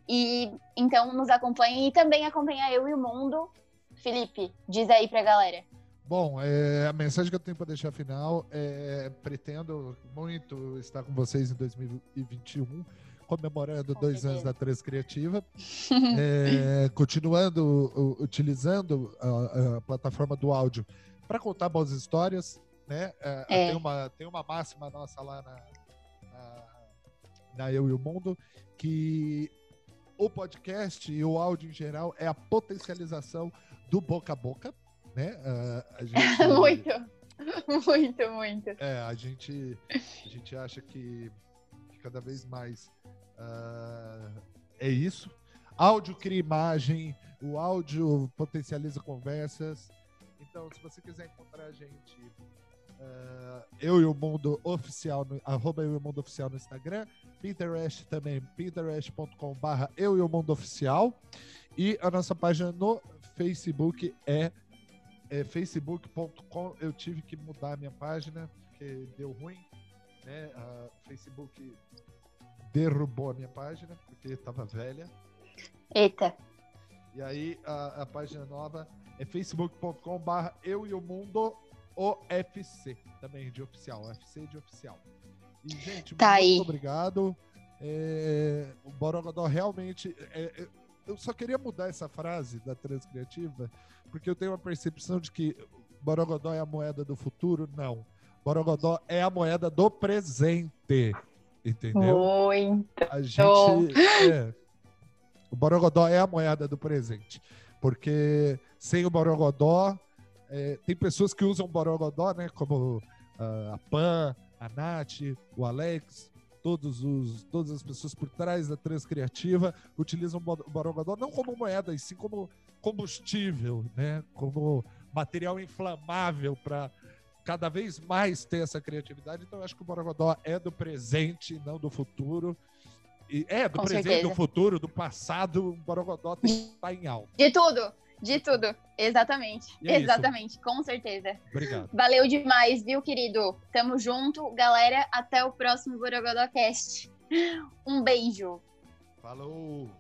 E então nos acompanhe e também acompanha eu e o mundo. Felipe, diz aí pra galera. Bom, é, a mensagem que eu tenho para deixar final é pretendo muito estar com vocês em 2021, comemorando com dois certeza. anos da Trans Criativa, [LAUGHS] é, continuando utilizando a, a, plataforma do áudio para contar boas histórias, né? É, é. Tem, uma, tem uma máxima nossa lá na, na, na Eu e o Mundo que o podcast e o áudio em geral é a potencialização do boca a boca né? Uh, [LAUGHS] gente, muito, muito, muito. É, a gente, a gente acha que, que cada vez mais uh, é isso. Áudio cria imagem, o áudio potencializa conversas. Então, se você quiser encontrar a gente, uh, eu e o mundo oficial, no, arroba eu e o mundo oficial no Instagram, Pinterest também, pinterest.com/barra eu e o mundo oficial. E a nossa página no Facebook é é, facebook.com, eu tive que mudar a minha página, porque deu ruim, né? A Facebook derrubou a minha página, porque estava velha. Eita. E aí a, a página nova é facebook.com barra eu e o mundo OFC, também de oficial, UFC de oficial. E, gente, tá muito aí. obrigado. É, o Borogodó realmente. É, é, eu só queria mudar essa frase da Transcriativa, porque eu tenho uma percepção de que Borogodó é a moeda do futuro. Não. Borogodó é a moeda do presente. Entendeu? Muito. A gente. É, o Borogodó é a moeda do presente. Porque sem o Borogodó, é, tem pessoas que usam Borogodó, né? Como uh, a Pan, a Nath, o Alex, todos os, todas as pessoas por trás da Transcriativa utilizam o Borogodó não como moeda, e sim como combustível, né? como material inflamável para cada vez mais ter essa criatividade. Então, eu acho que o Borogodó é do presente, não do futuro. E é do Com presente, certeza. do futuro, do passado, o Borogodó tem que estar em alta. De tudo. De tudo, exatamente. É exatamente, isso. com certeza. Obrigado. Valeu demais, viu, querido? Tamo junto. Galera, até o próximo Borogodocast. Um beijo. Falou!